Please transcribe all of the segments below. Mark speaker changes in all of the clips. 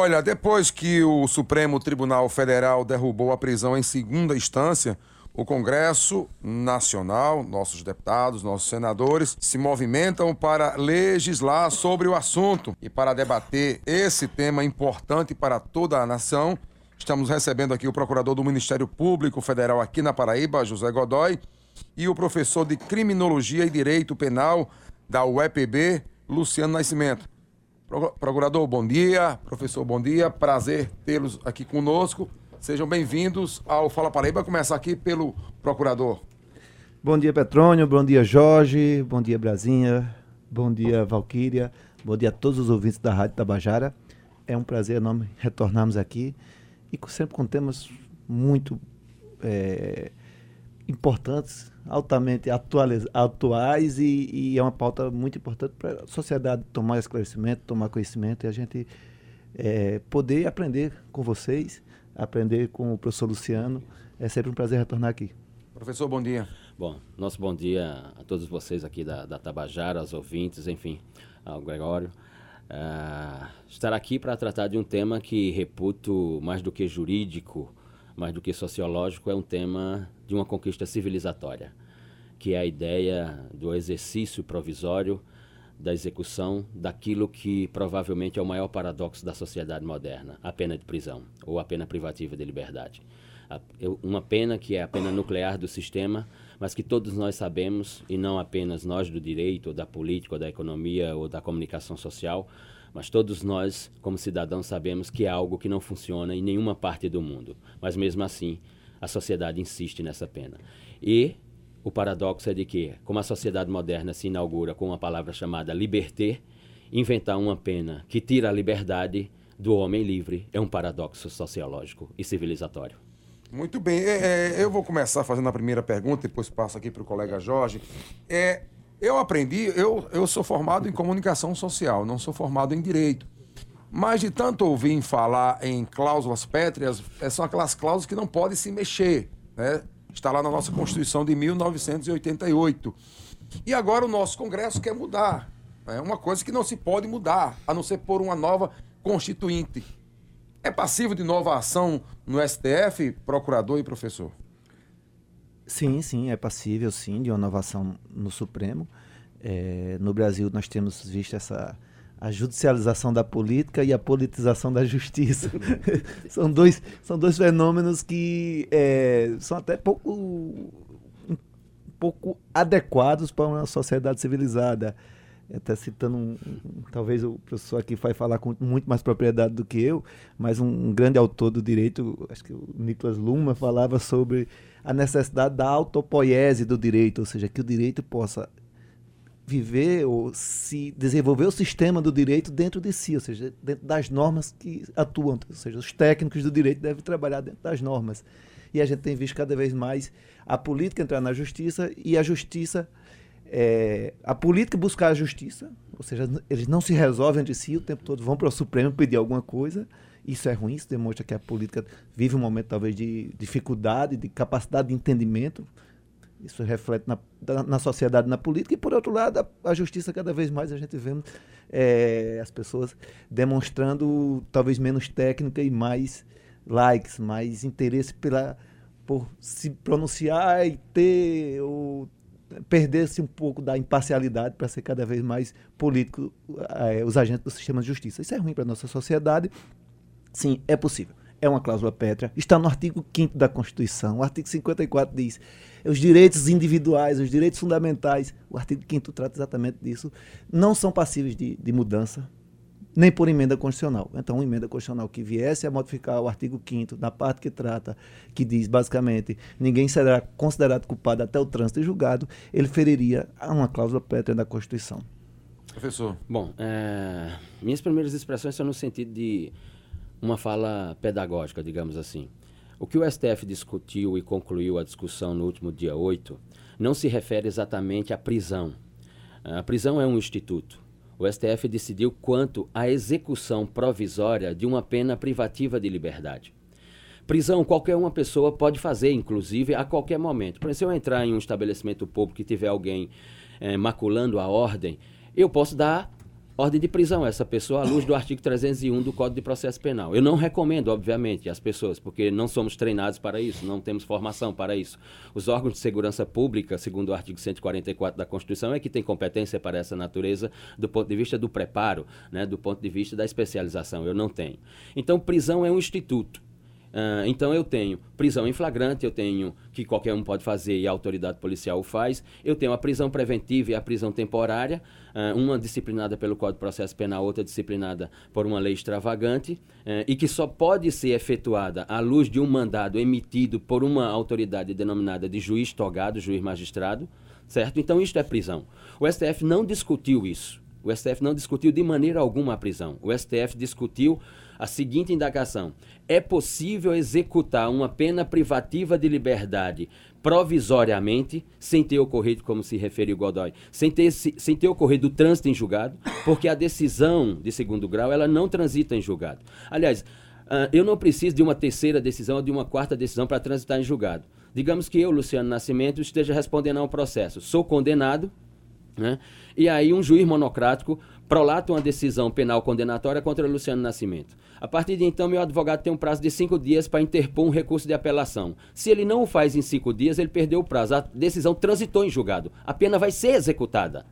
Speaker 1: Olha, depois que o Supremo Tribunal Federal derrubou a prisão em segunda instância, o Congresso Nacional, nossos deputados, nossos senadores, se movimentam para legislar sobre o assunto. E para debater esse tema importante para toda a nação, estamos recebendo aqui o procurador do Ministério Público Federal aqui na Paraíba, José Godoy, e o professor de Criminologia e Direito Penal da UEPB, Luciano Nascimento. Procurador, bom dia. Professor, bom dia. Prazer tê-los aqui conosco. Sejam bem-vindos ao Fala Paraíba. Começar aqui pelo procurador.
Speaker 2: Bom dia, Petrônio. Bom dia, Jorge. Bom dia, Brasinha. Bom dia, Valquíria. Bom dia a todos os ouvintes da Rádio Tabajara. É um prazer enorme retornarmos aqui e sempre com temas muito é, importantes, altamente atuais, atuais e, e, é uma pauta muito importante para a sociedade tomar esclarecimento, tomar conhecimento e a gente é, poder aprender com vocês, aprender com o professor Luciano. É sempre um prazer retornar aqui.
Speaker 1: Professor, bom dia.
Speaker 3: Bom, nosso bom dia a todos vocês aqui da, da Tabajara, aos ouvintes, enfim, ao Gregório. Uh, estar aqui para tratar de um tema que reputo mais do que jurídico, mais do que sociológico, é um tema de uma conquista civilizatória, que é a ideia do exercício provisório da execução daquilo que provavelmente é o maior paradoxo da sociedade moderna, a pena de prisão ou a pena privativa de liberdade. Uma pena que é a pena nuclear do sistema, mas que todos nós sabemos, e não apenas nós do direito, ou da política, ou da economia, ou da comunicação social, mas todos nós, como cidadãos, sabemos que é algo que não funciona em nenhuma parte do mundo. Mas mesmo assim, a sociedade insiste nessa pena. E o paradoxo é de que, como a sociedade moderna se inaugura com uma palavra chamada liberté, inventar uma pena que tira a liberdade do homem livre é um paradoxo sociológico e civilizatório.
Speaker 1: Muito bem. É, é, eu vou começar fazendo a primeira pergunta, depois passo aqui para o colega Jorge. É, eu aprendi, eu, eu sou formado em comunicação social, não sou formado em direito. Mas de tanto ouvir falar em cláusulas pétreas, é, são aquelas cláusulas que não podem se mexer. Né? Está lá na nossa Constituição de 1988. E agora o nosso Congresso quer mudar. É uma coisa que não se pode mudar, a não ser por uma nova constituinte. É passivo de nova ação no STF, procurador e professor?
Speaker 2: Sim, sim, é passível, sim, de uma inovação no Supremo. É, no Brasil, nós temos visto essa a judicialização da política e a politização da justiça. são, dois, são dois fenômenos que é, são até pouco, um pouco adequados para uma sociedade civilizada. Até citando, um, um, talvez o professor aqui vai falar com muito mais propriedade do que eu, mas um, um grande autor do direito, acho que o Nicolas Luma, falava sobre a necessidade da autopoiese do direito, ou seja, que o direito possa viver ou se desenvolver o sistema do direito dentro de si, ou seja, dentro das normas que atuam, ou seja, os técnicos do direito devem trabalhar dentro das normas. E a gente tem visto cada vez mais a política entrar na justiça e a justiça é, a política buscar a justiça, ou seja, eles não se resolvem entre si o tempo todo, vão para o Supremo pedir alguma coisa, isso é ruim, isso demonstra que a política vive um momento talvez de dificuldade, de capacidade de entendimento. Isso reflete na, na sociedade, na política. E, por outro lado, a, a justiça, cada vez mais a gente vê é, as pessoas demonstrando talvez menos técnica e mais likes, mais interesse pela, por se pronunciar e ter ou perder-se um pouco da imparcialidade para ser cada vez mais político é, os agentes do sistema de justiça. Isso é ruim para a nossa sociedade Sim, é possível. É uma cláusula pétrea. Está no artigo 5 da Constituição. O artigo 54 diz os direitos individuais, os direitos fundamentais. O artigo 5 trata exatamente disso. Não são passíveis de, de mudança, nem por emenda constitucional. Então, uma emenda constitucional que viesse a modificar o artigo 5 na parte que trata, que diz basicamente, ninguém será considerado culpado até o trânsito e julgado, ele feriria a uma cláusula pétrea da Constituição.
Speaker 3: Professor. Bom, é, minhas primeiras expressões são no sentido de uma fala pedagógica, digamos assim. O que o STF discutiu e concluiu a discussão no último dia 8 não se refere exatamente à prisão. A prisão é um instituto. O STF decidiu quanto à execução provisória de uma pena privativa de liberdade. Prisão qualquer uma pessoa pode fazer, inclusive a qualquer momento. Por exemplo, se eu entrar em um estabelecimento público e tiver alguém é, maculando a ordem, eu posso dar ordem de prisão essa pessoa à luz do artigo 301 do Código de Processo Penal. Eu não recomendo, obviamente, às pessoas, porque não somos treinados para isso, não temos formação para isso. Os órgãos de segurança pública, segundo o artigo 144 da Constituição, é que tem competência para essa natureza do ponto de vista do preparo, né, do ponto de vista da especialização. Eu não tenho. Então, prisão é um instituto. Uh, então eu tenho prisão em flagrante, eu tenho que qualquer um pode fazer e a autoridade policial o faz. Eu tenho a prisão preventiva e a prisão temporária, uh, uma disciplinada pelo Código de Processo Penal, outra disciplinada por uma lei extravagante, uh, e que só pode ser efetuada à luz de um mandado emitido por uma autoridade denominada de juiz togado, juiz magistrado, certo? Então isto é prisão. O STF não discutiu isso. O STF não discutiu de maneira alguma a prisão. O STF discutiu a seguinte indagação: é possível executar uma pena privativa de liberdade provisoriamente, sem ter ocorrido, como se referiu Godoy, sem ter, sem ter ocorrido o trânsito em julgado, porque a decisão de segundo grau ela não transita em julgado. Aliás, uh, eu não preciso de uma terceira decisão ou de uma quarta decisão para transitar em julgado. Digamos que eu, Luciano Nascimento, esteja respondendo a um processo. Sou condenado, né? e aí um juiz monocrático prolata uma decisão penal condenatória contra Luciano Nascimento. A partir de então, meu advogado tem um prazo de cinco dias para interpor um recurso de apelação. Se ele não o faz em cinco dias, ele perdeu o prazo. A decisão transitou em julgado. A pena vai ser executada.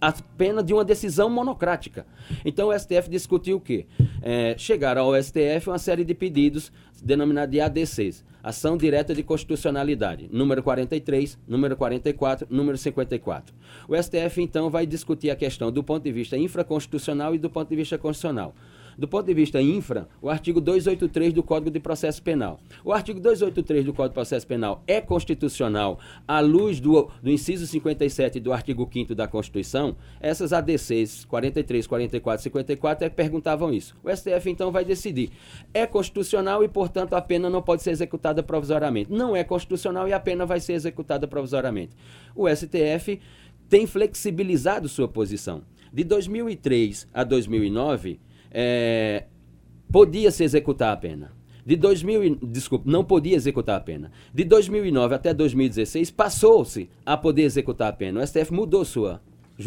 Speaker 3: A pena de uma decisão monocrática. Então o STF discutiu o quê? É, chegaram ao STF uma série de pedidos denominados de ADCs. Ação Direta de Constitucionalidade, número 43, número 44, número 54. O STF, então, vai discutir a questão do ponto de vista infraconstitucional e do ponto de vista constitucional. Do ponto de vista infra, o artigo 283 do Código de Processo Penal. O artigo 283 do Código de Processo Penal é constitucional à luz do, do inciso 57 do artigo 5 da Constituição. Essas ADCs 43, 44 e 54 é que perguntavam isso. O STF então vai decidir. É constitucional e, portanto, a pena não pode ser executada provisoriamente. Não é constitucional e a pena vai ser executada provisoriamente. O STF tem flexibilizado sua posição. De 2003 a 2009, é, podia se executar a pena. De 2000, desculpa, não podia executar a pena. De 2009 até 2016 passou-se a poder executar a pena. O STF mudou sua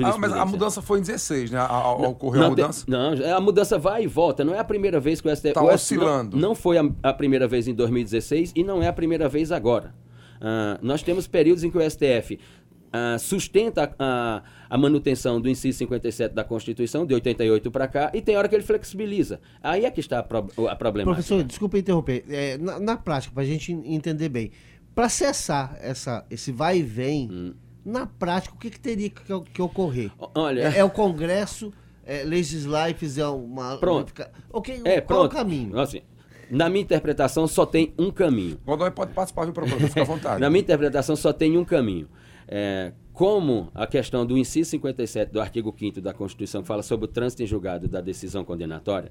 Speaker 1: ah, mas a mudança foi em 16, né? A, a, ocorreu
Speaker 3: não,
Speaker 1: a mudança?
Speaker 3: Não, a mudança vai e volta. Não é a primeira vez que o STF...
Speaker 1: Está oscilando.
Speaker 3: Não, não foi a, a, primeira vez em 2016 e não é a primeira vez agora. Uh, nós temos períodos em que o STF uh, sustenta a, a, manutenção do inciso 57 da Constituição, de 88 para cá, e tem hora que ele flexibiliza. Aí é que está a, pro, a problemática.
Speaker 4: Professor, desculpa interromper. É, na, na, prática, para a gente entender bem, para cessar essa, esse vai e vem, hum. na prática, o que, que teria que, que, ocorrer?
Speaker 3: Olha...
Speaker 4: É, é o Congresso é, legislar e fizer uma...
Speaker 3: Pronto.
Speaker 4: Okay,
Speaker 3: é,
Speaker 4: qual
Speaker 3: pronto.
Speaker 4: o caminho?
Speaker 3: Assim, na minha interpretação, só tem um caminho.
Speaker 1: Godoy pode participar, viu, professor? Fica à vontade.
Speaker 3: na minha interpretação, só tem um caminho. É, como a questão do inciso 57 do artigo 5 da Constituição, que fala sobre o trânsito em julgado da decisão condenatória,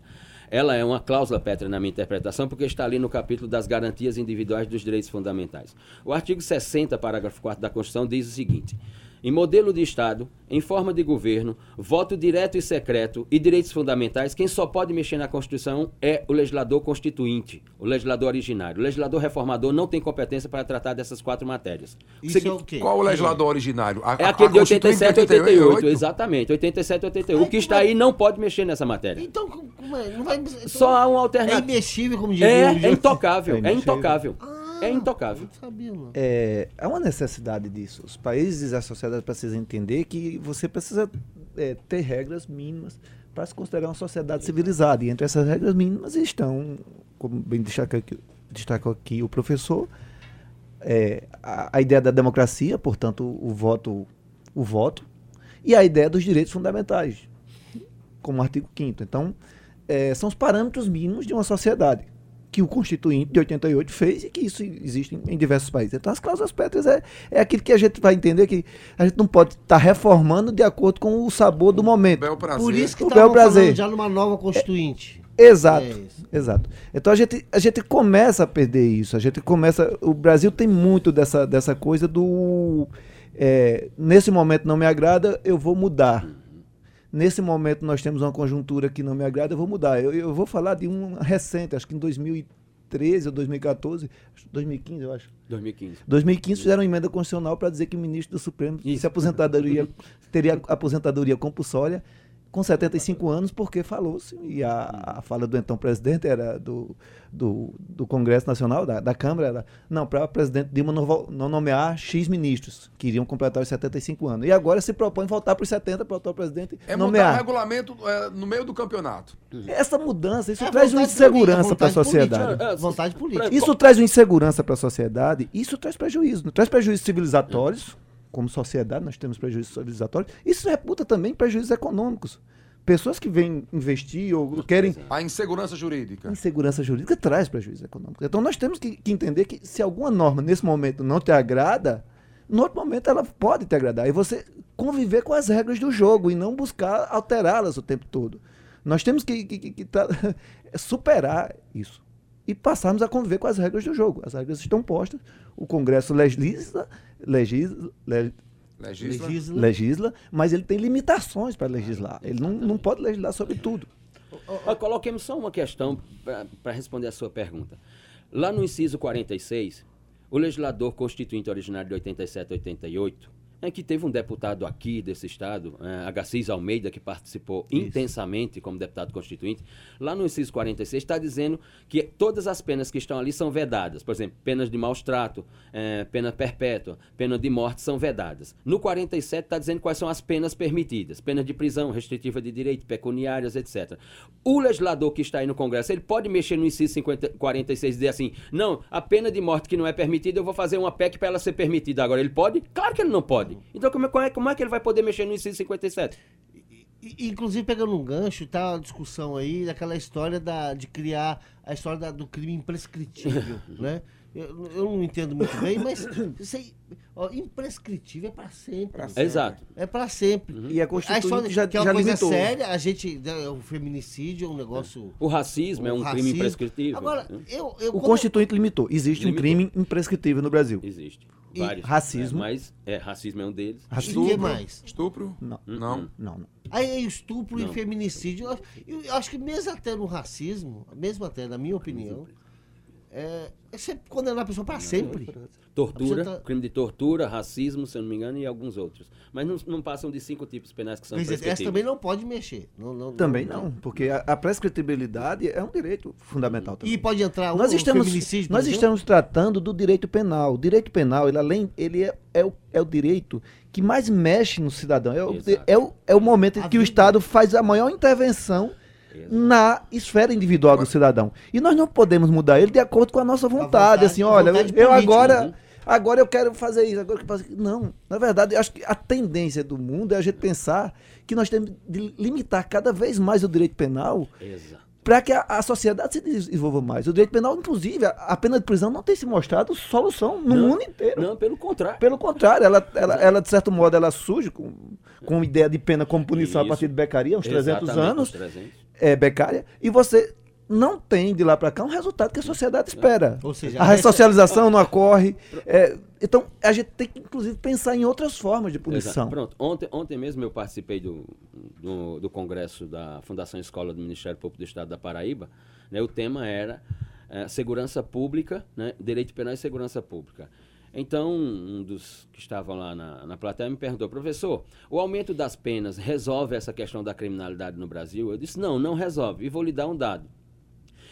Speaker 3: ela é uma cláusula pétrea na minha interpretação, porque está ali no capítulo das garantias individuais dos direitos fundamentais. O artigo 60, parágrafo 4 da Constituição, diz o seguinte: em modelo de Estado, em forma de governo, voto direto e secreto e direitos fundamentais, quem só pode mexer na Constituição é o legislador constituinte, o legislador originário. O legislador reformador não tem competência para tratar dessas quatro matérias.
Speaker 1: Isso Segui... é o quê? Qual o legislador originário?
Speaker 3: A, é aquele de 87 e 88, 88, exatamente. 87 e 88. o que está aí não pode mexer nessa matéria.
Speaker 4: Então, como é? Não vai... então,
Speaker 3: só há um alternativo.
Speaker 4: É imexível, como diria
Speaker 3: É, é intocável. É, é intocável. Ah é intocável.
Speaker 2: É, é uma necessidade disso. Os países e a sociedade precisam entender que você precisa é, ter regras mínimas para se considerar uma sociedade civilizada. E entre essas regras mínimas estão, como bem destacou aqui, destacou aqui o professor, é, a, a, ideia da democracia, portanto, o, o voto, o voto, e a ideia dos direitos fundamentais, como o artigo 5 Então, é, são os parâmetros mínimos de uma sociedade que o Constituinte de 88 fez e que isso existe em, em diversos países. Então, as cláusulas pétreas é, é aquilo que a gente vai entender que a gente não pode estar tá reformando de acordo com o sabor do momento.
Speaker 1: Bel prazer.
Speaker 4: Por isso que estamos falando já numa nova Constituinte.
Speaker 2: É, exato, é exato. Então a gente, a gente começa a perder isso. A gente começa. O Brasil tem muito dessa, dessa coisa do. É, nesse momento não me agrada, eu vou mudar nesse momento nós temos uma conjuntura que não me agrada, eu vou mudar. Eu, eu vou falar de um recente, acho que em 2013 ou 2014, 2015, eu acho.
Speaker 3: 2015.
Speaker 2: 2015 fizeram uma emenda constitucional para dizer que o ministro do Supremo Isso. se aposentadoria, teria aposentadoria compulsória com 75 anos, porque falou-se, e a, a, fala do então presidente era do, do, do Congresso Nacional, da, da Câmara, era, não, para o presidente Dilma não, não, nomear X ministros, que iriam completar os 75 anos. E agora se propõe voltar para os 70 para o atual presidente
Speaker 1: é
Speaker 2: nomear.
Speaker 1: mudar o regulamento é, no meio do campeonato.
Speaker 2: Essa mudança, isso é traz uma insegurança para a sociedade.
Speaker 4: Política, vontade política.
Speaker 2: Isso traz uma insegurança para a sociedade, isso traz prejuízo. Traz prejuízos civilizatórios, como sociedade, nós temos prejuízos civilizatórios. Isso reputa também prejuízos econômicos. Pessoas que vêm investir ou querem.
Speaker 1: A insegurança jurídica.
Speaker 2: Insegurança jurídica traz prejuízo econômico. Então nós temos que, que, entender que se alguma norma nesse momento não te agrada, no outro momento ela pode te agradar. E você conviver com as regras do jogo e não buscar alterá-las o tempo todo. Nós temos que, que, que superar isso e passarmos a conviver com as regras do jogo. As regras estão postas, o Congresso legisla, legisla,
Speaker 1: legisla,
Speaker 2: legisla, legisla mas ele tem limitações para legislar. Ele não, não pode legislar sobre tudo.
Speaker 3: Coloquemos só uma questão para responder a sua pergunta. Lá no inciso 46, o legislador constituinte originário de 87 a 88 é que teve um deputado aqui desse estado, é, Almeida, que participou Isso. intensamente como deputado constituinte, lá no inciso 46 está dizendo que todas as penas que estão ali são vedadas. Por exemplo, penas de maus trato, é, pena perpétua, pena de morte são vedadas. No 47 está dizendo quais são as penas permitidas. Pena de prisão, restritiva de direito, pecuniárias, etc. O legislador que está aí no Congresso, ele pode mexer no inciso 50, 46 e dizer assim, não, a pena de morte que não é permitida, eu vou fazer uma PEC para ela ser permitida. Agora, ele pode? Claro que ele não pode. Então como é, como é que ele vai poder mexer no inciso 57?
Speaker 4: Inclusive, pegando um gancho, tá a discussão aí daquela história da, de criar a história da, do crime imprescritível, né? Eu, eu, não entendo muito bem, mas isso aí, ó, imprescritível é para sempre. Pra
Speaker 3: sempre. Exato.
Speaker 4: É para sempre.
Speaker 2: Uhum. E a Constituição
Speaker 4: já,
Speaker 2: que
Speaker 4: é uma
Speaker 2: já
Speaker 4: coisa
Speaker 2: limitou.
Speaker 4: séria, a gente, né, o feminicídio é um negócio...
Speaker 3: O racismo o é um racismo. crime imprescritível.
Speaker 4: Agora, eu... eu
Speaker 2: o Constituinte limitou. Existe limitou. um crime imprescritível no Brasil.
Speaker 3: Existe.
Speaker 2: Vários. Racismo.
Speaker 3: É, mas é, racismo é um deles.
Speaker 4: Racismo. E que mais?
Speaker 1: Estupro?
Speaker 2: Não.
Speaker 1: Não.
Speaker 2: Não, não.
Speaker 4: Aí estupro não. e feminicídio. Eu, eu, acho que mesmo até no racismo, mesmo até na minha opinião, é, é você condenar a pessoa para sempre.
Speaker 3: Tortura, tá... crime de tortura, racismo, se eu não me engano, e alguns outros. Mas não, não passam de cinco tipos penais que são Mas
Speaker 4: essa também não pode mexer. Não, não,
Speaker 2: também não, não, porque a, a prescritibilidade é um direito fundamental também.
Speaker 4: E pode entrar
Speaker 2: nós estamos, Nós estamos tratando do direito penal. O direito penal, ele, além, ele é, é, o, é o direito que mais mexe no cidadão. É o, é o, é o momento em que vida. o Estado faz a maior intervenção na esfera individual do cidadão. E nós não podemos mudar ele de acordo com a nossa vontade. A vontade assim, olha, vontade eu política, agora. Né? Agora eu quero fazer isso, agora eu quero fazer Não, na verdade, eu acho que a tendência do mundo é a gente pensar que nós temos de limitar cada vez mais o direito penal para que a, a, sociedade se desenvolva mais. O direito penal, inclusive, a, a, pena de prisão não tem se mostrado solução no não, mundo inteiro.
Speaker 3: Não, pelo contrário.
Speaker 2: Pelo contrário, ela, ela, ela de certo modo, ela surge com, com ideia de pena como punição isso. a partir de Beccaria, uns 300 anos. 300 é, becária, e você não tem de lá para cá um resultado que a sociedade espera. Ou seja, a ressocialização não ocorre. É, então, a gente tem que, inclusive, pensar em outras formas de punição.
Speaker 3: Exato. Pronto, ontem, ontem mesmo eu participei do, do, do, congresso da Fundação Escola do Ministério Público do Estado da Paraíba. Né, o tema era é, segurança pública, né, direito penal e segurança pública. Então, um dos que estavam lá na, na plateia me perguntou, professor, o aumento das penas resolve essa questão da criminalidade no Brasil? Eu disse, não, não resolve. E vou lhe dar um dado.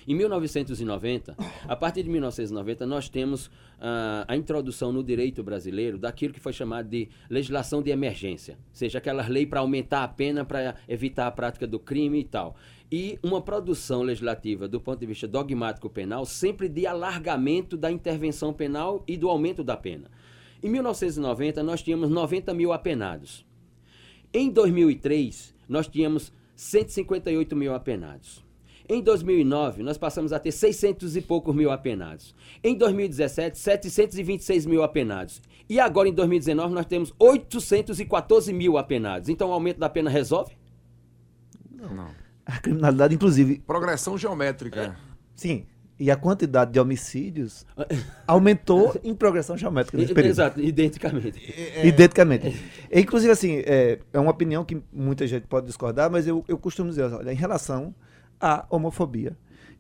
Speaker 3: Em 1990, a partir de 1990, nós temos uh, a introdução no direito brasileiro daquilo que foi chamado de legislação de emergência, ou seja, aquelas leis para aumentar a pena, para evitar a prática do crime e tal e uma produção legislativa do ponto de vista dogmático penal sempre de alargamento da intervenção penal e do aumento da pena. Em 1990, nós tínhamos 90 mil apenados. Em 2003, nós tínhamos 158 mil apenados. Em 2009, nós passamos a ter 600 e poucos mil apenados. Em 2017, 726 mil apenados. E agora, em 2019, nós temos 814 mil apenados. Então, o aumento da pena resolve?
Speaker 2: Não. não a criminalidade, inclusive.
Speaker 1: Progressão geométrica. É.
Speaker 2: Sim. E a quantidade de homicídios aumentou em progressão geométrica nesse período.
Speaker 3: Exato, identicamente.
Speaker 2: É, identicamente. É, inclusive, assim, é, é uma opinião que muita gente pode discordar, mas eu, eu costumo dizer, olha, em relação à homofobia,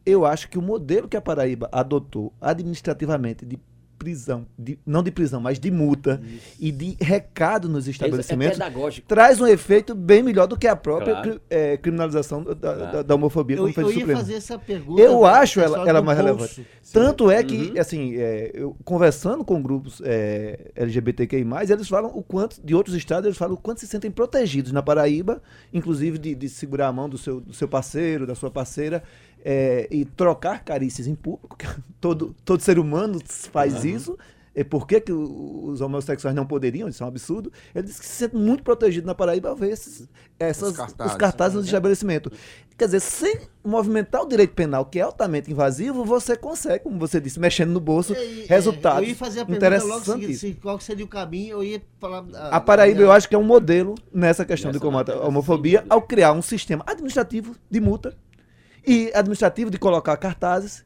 Speaker 2: eu acho que o modelo que a Paraíba adotou administrativamente de prisão, de, não de prisão, mas de multa e de recado nos estabelecimentos,
Speaker 3: é pedagógico.
Speaker 2: traz um efeito bem melhor do que a própria
Speaker 3: Claro.
Speaker 2: eh, criminalização da,
Speaker 3: Claro.
Speaker 2: da- da homofobia,
Speaker 4: Eu,
Speaker 2: como fez
Speaker 4: eu
Speaker 2: o
Speaker 4: ia
Speaker 2: Supremo.
Speaker 4: fazer essa pergunta.
Speaker 2: Eu acho ela, ela mais
Speaker 4: bolso.
Speaker 2: relevante. Tanto é que,
Speaker 3: Uhum.
Speaker 2: assim, é, eu, conversando com grupos é, LGBTQI, eles falam o quanto, de outros estados, eles falam o quanto se sentem protegidos na Paraíba, inclusive de, de segurar a mão do seu, do seu parceiro, da sua parceira, é, e trocar carícias em público, que todo, todo ser humano faz isso. E por que, que os homossexuais não poderiam? Isso é um absurdo. Ele diz que se sente muito protegido na Paraíba ao ver esses, essas,
Speaker 1: Os cartazes.
Speaker 2: os cartazes nos estabelecimentos. Quer dizer, sem movimentar o direito penal, que é altamente invasivo, você consegue, como você disse, mexendo no bolso,
Speaker 4: É, é,
Speaker 2: resultados
Speaker 4: Eu ia fazer a pergunta logo seguinte, se- qual que seria o caminho, eu ia falar...
Speaker 2: A Paraíba, eu acho que é um modelo nessa questão de
Speaker 3: Nessa
Speaker 2: combate à homofobia, ao criar um sistema administrativo de multa e administrativo de colocar cartazes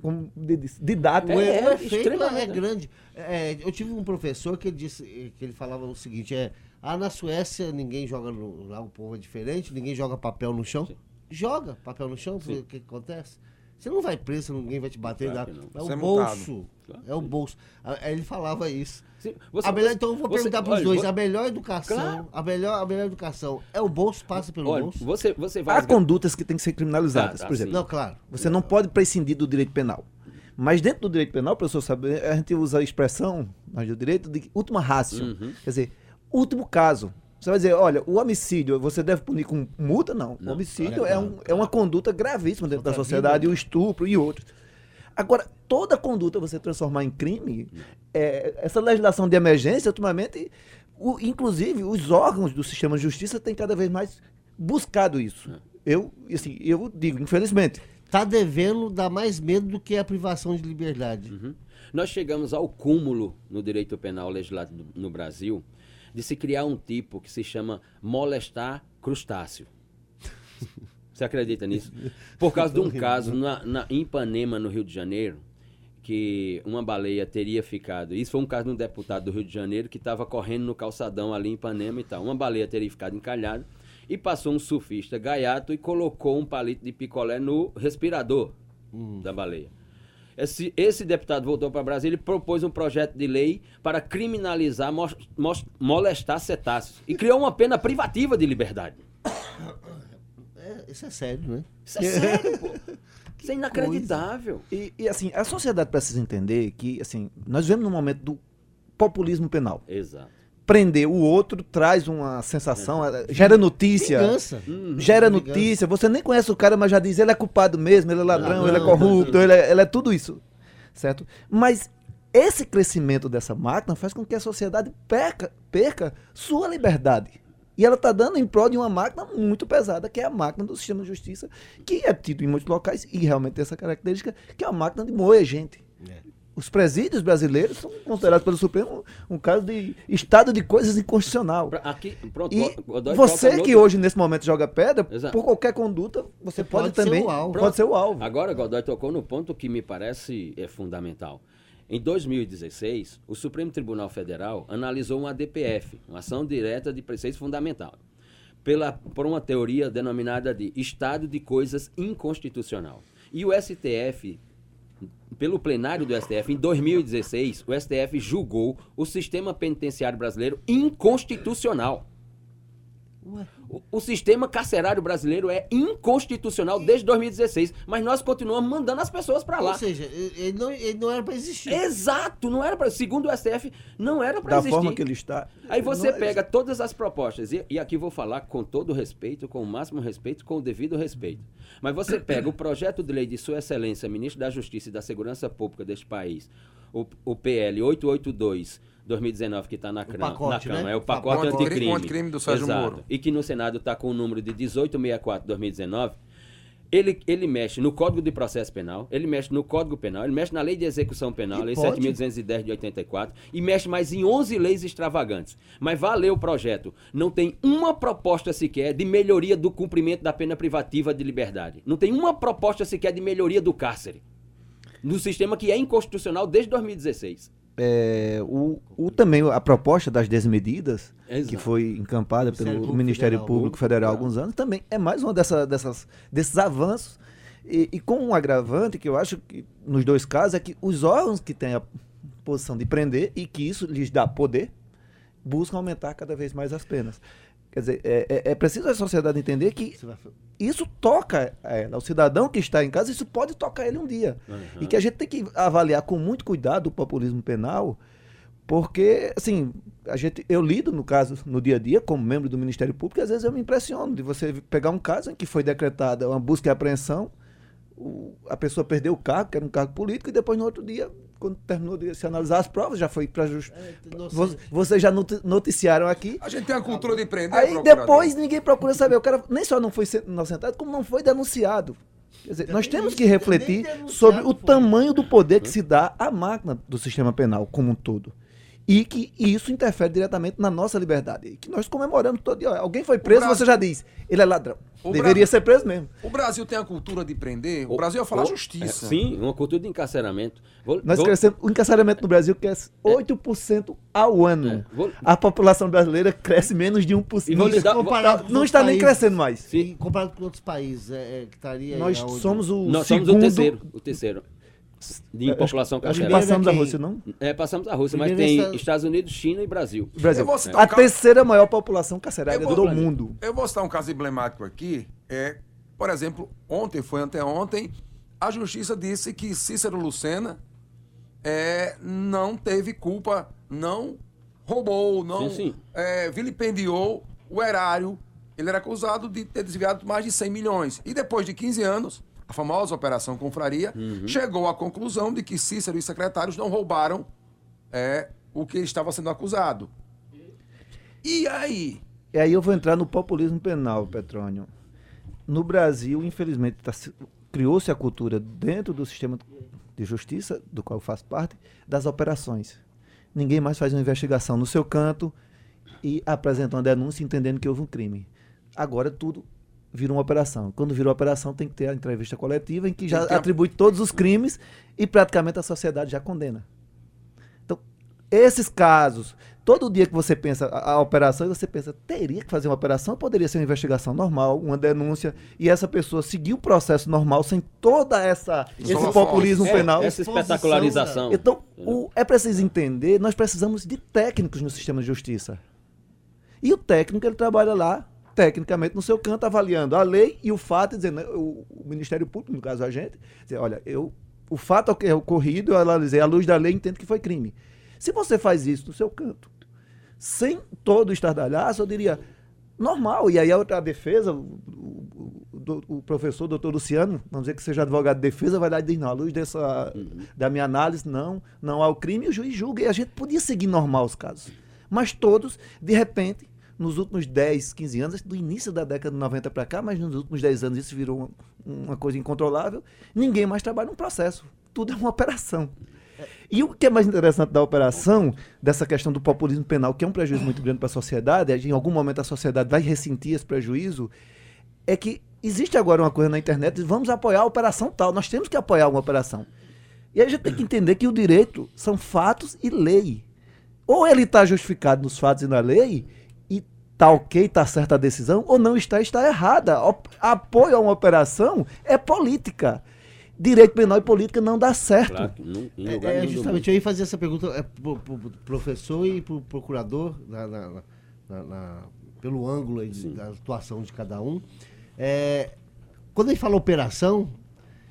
Speaker 2: como didático.
Speaker 3: É,
Speaker 4: o efeito é
Speaker 3: extremamente.
Speaker 4: grande. É, eu tive um professor que ele disse que ele falava o seguinte: é, ah, na Suécia ninguém joga no, lá o povo é diferente, ninguém joga papel no chão. Joga papel no chão, o que, que acontece? Você não vai preso, ninguém vai te bater.
Speaker 3: Claro não.
Speaker 4: É o
Speaker 1: é
Speaker 4: bolso.
Speaker 3: Claro.
Speaker 4: É o bolso. Ah, ele falava isso.
Speaker 3: Sim, você-
Speaker 4: a melhor,
Speaker 3: você-
Speaker 4: então eu vou
Speaker 3: você-
Speaker 4: perguntar para os dois: a melhor educação,
Speaker 3: Claro.
Speaker 4: a, melhor, a melhor educação é o bolso, passa pelo
Speaker 3: Olha,
Speaker 4: bolso?
Speaker 3: você, você vai.
Speaker 2: Há condutas que têm que ser criminalizadas.
Speaker 3: Tá, tá,
Speaker 2: por exemplo,
Speaker 3: sim.
Speaker 4: Não, claro.
Speaker 2: Você não pode prescindir do direito penal. Mas dentro do direito penal, para o senhor saber, a gente usa a expressão mas do direito de última ratio.
Speaker 3: Uhum.
Speaker 2: Quer dizer, último caso. Você vai dizer, olha, o homicídio, você deve punir com multa? Não.
Speaker 3: Não,
Speaker 2: o homicídio
Speaker 4: claro,
Speaker 2: é, um-
Speaker 4: claro.
Speaker 2: é uma conduta gravíssima dentro da sociedade,
Speaker 4: vida.
Speaker 2: o estupro e outros. Agora, toda conduta você transformar em crime, é, essa legislação de emergência, ultimamente, o- inclusive, os órgãos do sistema de justiça têm cada vez mais buscado isso. Eu, assim, eu digo, infelizmente,
Speaker 4: Tá devendo dar mais medo do que a privação de liberdade.
Speaker 3: Uhum. Nós chegamos ao cúmulo no direito penal legislado no Brasil de se criar um tipo que se chama molestar crustáceo. Você acredita nisso? Por causa de um caso na, na, em Ipanema, no Rio de Janeiro, que uma baleia teria ficado. Isso foi um caso de um deputado do Rio de Janeiro que estava correndo no calçadão ali em Ipanema e tal. Uma baleia teria ficado encalhada e passou um surfista gaiato e colocou um palito de picolé no respirador da baleia. Esse, esse deputado voltou para Brasília e propôs um projeto de lei para criminalizar mos- mos- molestar cetáceos e criou uma pena privativa de liberdade.
Speaker 4: É, isso é sério, né?
Speaker 3: Isso é sério, pô. Isso é inacreditável.
Speaker 2: E, e, assim, a sociedade precisa entender que assim, nós vivemos num momento do populismo penal.
Speaker 3: Exato.
Speaker 2: Prender o outro traz uma sensação, eh, gera notícia.
Speaker 4: Vingança.
Speaker 2: Gera
Speaker 4: Vingança.
Speaker 2: notícia, você nem conhece o cara, mas já diz, ele é culpado mesmo, ele é ladrão,
Speaker 4: Ladrão,
Speaker 2: ele é corrupto, ele é, ele é tudo isso. Certo? Mas esse crescimento dessa máquina faz com que a sociedade perca, perca sua liberdade. E ela está dando em prol de uma máquina muito pesada, que é a máquina do sistema de justiça, que é tido em muitos locais, e realmente tem essa característica, que é uma máquina de moer gente.
Speaker 4: É.
Speaker 2: Os presídios brasileiros são considerados pelo Supremo um caso de estado de coisas inconstitucional.
Speaker 3: Pra- Aqui, pronto,
Speaker 2: E você que hoje, nesse momento, joga pedra,
Speaker 3: Exato.
Speaker 2: por qualquer conduta, você pode,
Speaker 4: pode ser
Speaker 2: também.
Speaker 4: o alvo.
Speaker 2: Pode ser o alvo.
Speaker 3: Agora, Godoy tocou no ponto que me parece é fundamental. Em 2016, o Supremo Tribunal Federal analisou uma ADPF, uma ação direta de preceito fundamental, pela, por uma teoria denominada de estado de coisas inconstitucional. E o STF, pelo plenário do STF, em 2016, o STF julgou o sistema penitenciário brasileiro inconstitucional. O, o sistema carcerário brasileiro é inconstitucional desde 2016, mas nós continuamos mandando as pessoas para lá.
Speaker 4: Ou seja, ele não, ele não era para existir.
Speaker 3: Exato, não era para, segundo o STF, não era para
Speaker 2: Da
Speaker 3: existir.
Speaker 2: forma que ele está.
Speaker 3: Aí você
Speaker 2: Não é-
Speaker 3: pega todas as propostas, e, e aqui vou falar com todo o respeito, com o máximo respeito, com o devido respeito. Mas você pega o projeto de lei de Sua Excelência, Ministro da Justiça e da Segurança Pública deste país, o, o PL 882 2019, que está na, cra-
Speaker 4: pacote,
Speaker 3: na Câmara,
Speaker 4: né?
Speaker 3: é o pacote
Speaker 1: Pacote
Speaker 3: anticrime.
Speaker 1: anticrime do Sérgio
Speaker 3: Exato.
Speaker 1: Moro.
Speaker 3: E que no Senado está com o número de 1864 2019. Ele, ele mexe no Código de Processo Penal, ele mexe no Código Penal, ele mexe na Lei de Execução Penal,
Speaker 2: E
Speaker 3: Lei
Speaker 2: pode.
Speaker 3: 7.210 de 84, e mexe mais em 11 leis extravagantes. Mas vá ler o projeto. Não tem uma proposta sequer de melhoria do cumprimento da pena privativa de liberdade. Não tem uma proposta sequer de melhoria do cárcere. No sistema que é inconstitucional desde 2016.
Speaker 2: É, o, o- também a proposta das desmedidas,
Speaker 3: Exato.
Speaker 2: que foi encampada pelo
Speaker 4: Público
Speaker 2: Ministério
Speaker 4: Federal.
Speaker 2: Público Federal há alguns anos, também é mais uma dessa, dessas, desses avanços. E, e com um agravante que eu acho que nos dois casos é que os órgãos que têm a posição de prender e que isso lhes dá poder, buscam aumentar cada vez mais as penas. Quer dizer, é, é, é preciso a sociedade entender que isso toca ela, o cidadão que está em casa, isso pode tocar ele um dia. Uhum. E que a gente tem que avaliar com muito cuidado o populismo penal, porque, assim, a gente, eu lido, no caso, no dia a dia, como membro do Ministério Público, e às vezes eu me impressiono de você pegar um caso em que foi decretada uma busca e apreensão, o, a pessoa perdeu o cargo, que era um cargo político, e depois no outro dia, quando terminou de se analisar as provas, já foi para justiça. É, Vocês já noticiaram aqui.
Speaker 1: A gente tem a cultura de prender.
Speaker 2: Aí depois ninguém procura saber. O cara nem só não foi inocentado, como não foi denunciado. Quer dizer, nós temos que refletir sobre o tamanho do poder que se dá à máquina do sistema penal como um todo e que isso interfere diretamente na nossa liberdade. Que nós comemoramos todo dia. Alguém foi preso, Brasil, você já diz, ele é ladrão. Deveria Brasil, ser preso mesmo.
Speaker 1: O Brasil tem a cultura de prender, o, o Brasil ia falar o, justiça.
Speaker 3: É, sim, uma cultura de encarceramento.
Speaker 2: Vou, nós vou... crescemos, o encarceramento no Brasil cresce 8% ao ano. É, vou... A população brasileira cresce menos de 1%. E vou lhe dar, comparado não está países, nem crescendo mais.
Speaker 4: Sim. Comparado com outros países, é, é que estaria
Speaker 2: Nós somos o
Speaker 3: Nós
Speaker 2: segundo...
Speaker 3: somos o terceiro. O terceiro de é, população carcerária.
Speaker 2: Passamos a Rússia, não?
Speaker 3: É, passamos a Rússia, mas tem está... Estados Unidos, China e Brasil.
Speaker 2: Brasil. Um a caso... terceira maior população carcerária vou, do mundo.
Speaker 1: Eu vou citar um caso emblemático aqui. É, por exemplo, ontem, foi anteontem, a justiça disse que Cícero Lucena é, não teve culpa, não roubou, não sim, sim. É, vilipendiou o erário. Ele era acusado de ter desviado mais de 100 milhões. E depois de 15 anos, a famosa Operação Confraria, uhum. chegou à conclusão de que Cícero e secretários não roubaram é, o que estava sendo acusado. E aí?
Speaker 2: E aí eu vou entrar no populismo penal, Petrônio. No Brasil, infelizmente, tá, criou-se a cultura dentro do sistema de justiça, do qual eu faço parte, das operações. Ninguém mais faz uma investigação no seu canto e apresenta uma denúncia entendendo que houve um crime. Agora tudo vira uma operação. Quando vira uma operação, tem que ter a entrevista coletiva em que já atribui todos os crimes e praticamente a sociedade já condena. Então, esses casos, todo dia que você pensa a, a operação, você pensa, teria que fazer uma operação, poderia ser uma investigação normal, uma denúncia, e essa pessoa seguir o processo normal sem toda essa esse populismo é, penal.
Speaker 3: Essa espetacularização.
Speaker 2: Então, o, é preciso entender, nós precisamos de técnicos no sistema de justiça. E o técnico, ele trabalha lá tecnicamente no seu canto, avaliando a lei e o fato, dizendo, né, o, o Ministério Público, no caso a gente, dizer, olha, eu, o fato é ocorrido, eu analisei à luz da lei entendo que foi crime. Se você faz isso no seu canto, sem todo o estardalhaço, eu diria, normal. E aí a outra defesa, o, o, o professor, o doutor Luciano, vamos dizer que seja advogado de defesa, vai lá e diz, não, à luz dessa, uhum. da minha análise, não, não há o crime, e o juiz julga. E a gente podia seguir normal os casos. Mas todos, de repente, nos últimos 10, 15 anos, do início da década de 90 para cá, mas nos últimos 10 anos isso virou uma, uma coisa incontrolável, ninguém mais trabalha num processo. Tudo é uma operação. E o que é mais interessante da operação, dessa questão do populismo penal, que é um prejuízo muito grande para a sociedade, em algum momento a sociedade vai ressentir esse prejuízo, é que existe agora uma coisa na internet, vamos apoiar a operação tal, nós temos que apoiar uma operação. E a gente tem que entender que o direito são fatos e lei. Ou ele está justificado nos fatos e na lei, está ok, está certa a decisão, ou não está, está errada. Apoio a uma operação é política. Direito penal e política não dá certo. Claro,
Speaker 4: não, é, é, justamente, eu ia fazer essa pergunta é, para o professor e para o procurador, na, na, na, pelo ângulo de, da atuação de cada um. É, quando a gente fala operação,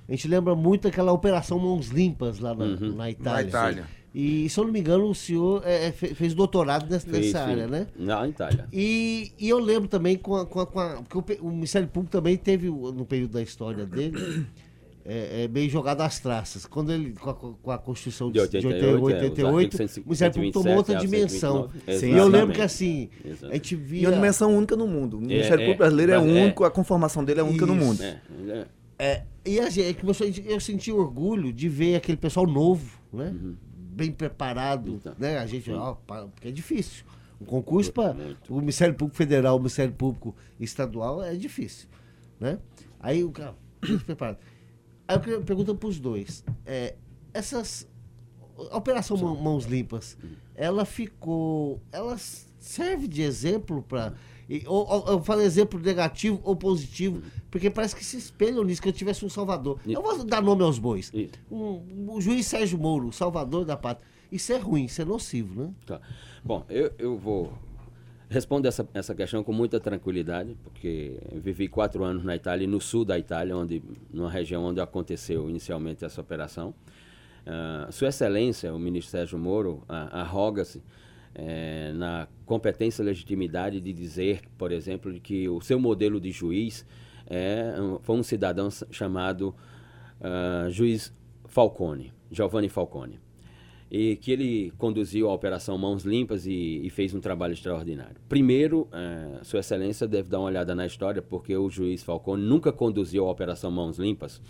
Speaker 4: a gente lembra muito aquela operação Mãos Limpas lá na, uhum. na Itália. Na Itália. E, se eu não me engano, o senhor é, é fez doutorado nessa, nessa área, né?
Speaker 3: Na Itália.
Speaker 4: E, e eu lembro também com a, com a, com a porque o, o, Ministério Público também teve, no período da história dele, é, é bem jogado às traças. Quando ele, com a, com a Constituição de, de 88, 88 é, o Ministério Público tomou outra dimensão. E eu lembro que assim, a gente via...
Speaker 2: E uma dimensão única no mundo. O Ministério é, Público brasileiro é, único, a conformação dele é única Isso. no mundo.
Speaker 4: É, e a gente, eu senti orgulho de ver aquele pessoal novo, né? Uhum bem preparado, então, né? A gente, ó, porque é difícil. Um concurso para o Ministério Público Federal, o Ministério Público Estadual é difícil, né? Aí o cara, preparado. Aí eu pergunto para os dois, é, essas a operação Mãos Limpas, ela ficou, ela serve de exemplo para ou, ou, eu falo exemplo negativo ou positivo, porque parece que se espelham nisso, que eu tivesse um Salvador. Isso. Eu vou dar nome aos bois. Um, o juiz Sérgio Moro, Salvador da Pátria. Isso é ruim, isso é nocivo, né?
Speaker 3: Tá. Bom, eu, eu vou responder essa, essa questão com muita tranquilidade, porque vivi quatro anos na Itália, no sul da Itália, onde, numa região onde aconteceu inicialmente essa operação. Uh, Sua Excelência, o ministro Sérgio Moro, uh, arroga-se é, na competência e legitimidade de dizer, por exemplo, que o seu modelo de juiz é, foi um cidadão chamado uh, juiz Falcone, Giovanni Falcone, e que ele conduziu a Operação Mãos Limpas e, e fez um trabalho extraordinário. Primeiro, uh, Sua Excelência deve dar uma olhada na história, porque o juiz Falcone nunca conduziu a Operação Mãos Limpas,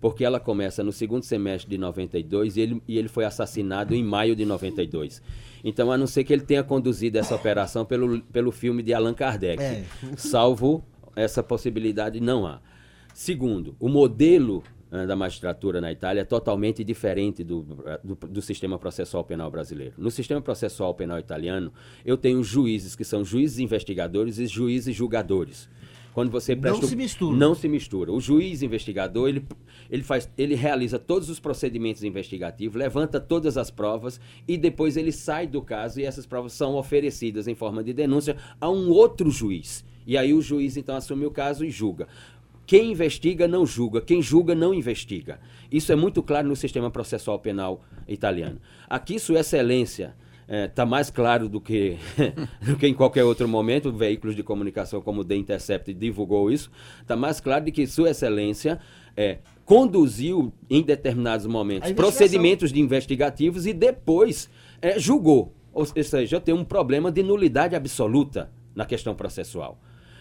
Speaker 3: porque ela começa no segundo semestre de 92 e ele, e ele foi assassinado em maio de 92. Então, a não ser que ele tenha conduzido essa operação pelo, pelo filme de Allan Kardec. É. Salvo essa possibilidade, não há. Segundo, o modelo uh, da magistratura na Itália é totalmente diferente do, do, do, sistema processual penal brasileiro. No sistema processual penal italiano, eu tenho juízes que são juízes investigadores e juízes julgadores. Quando você
Speaker 4: presta não se mistura.
Speaker 3: Não se mistura. O juiz investigador, ele, ele, faz, ele realiza todos os procedimentos investigativos, levanta todas as provas e depois ele sai do caso e essas provas são oferecidas em forma de denúncia a um outro juiz. E aí o juiz então assume o caso e julga. Quem investiga não julga, quem julga não investiga. Isso é muito claro no sistema processual penal italiano. Aqui, Sua Excelência está é, tá mais claro do que, do que em qualquer outro momento, veículos de comunicação como o The Intercept divulgou isso, está mais claro de que Sua Excelência é, conduziu em determinados momentos procedimentos de investigativos e depois é, julgou. Ou seja, tem um problema de nulidade absoluta na questão processual.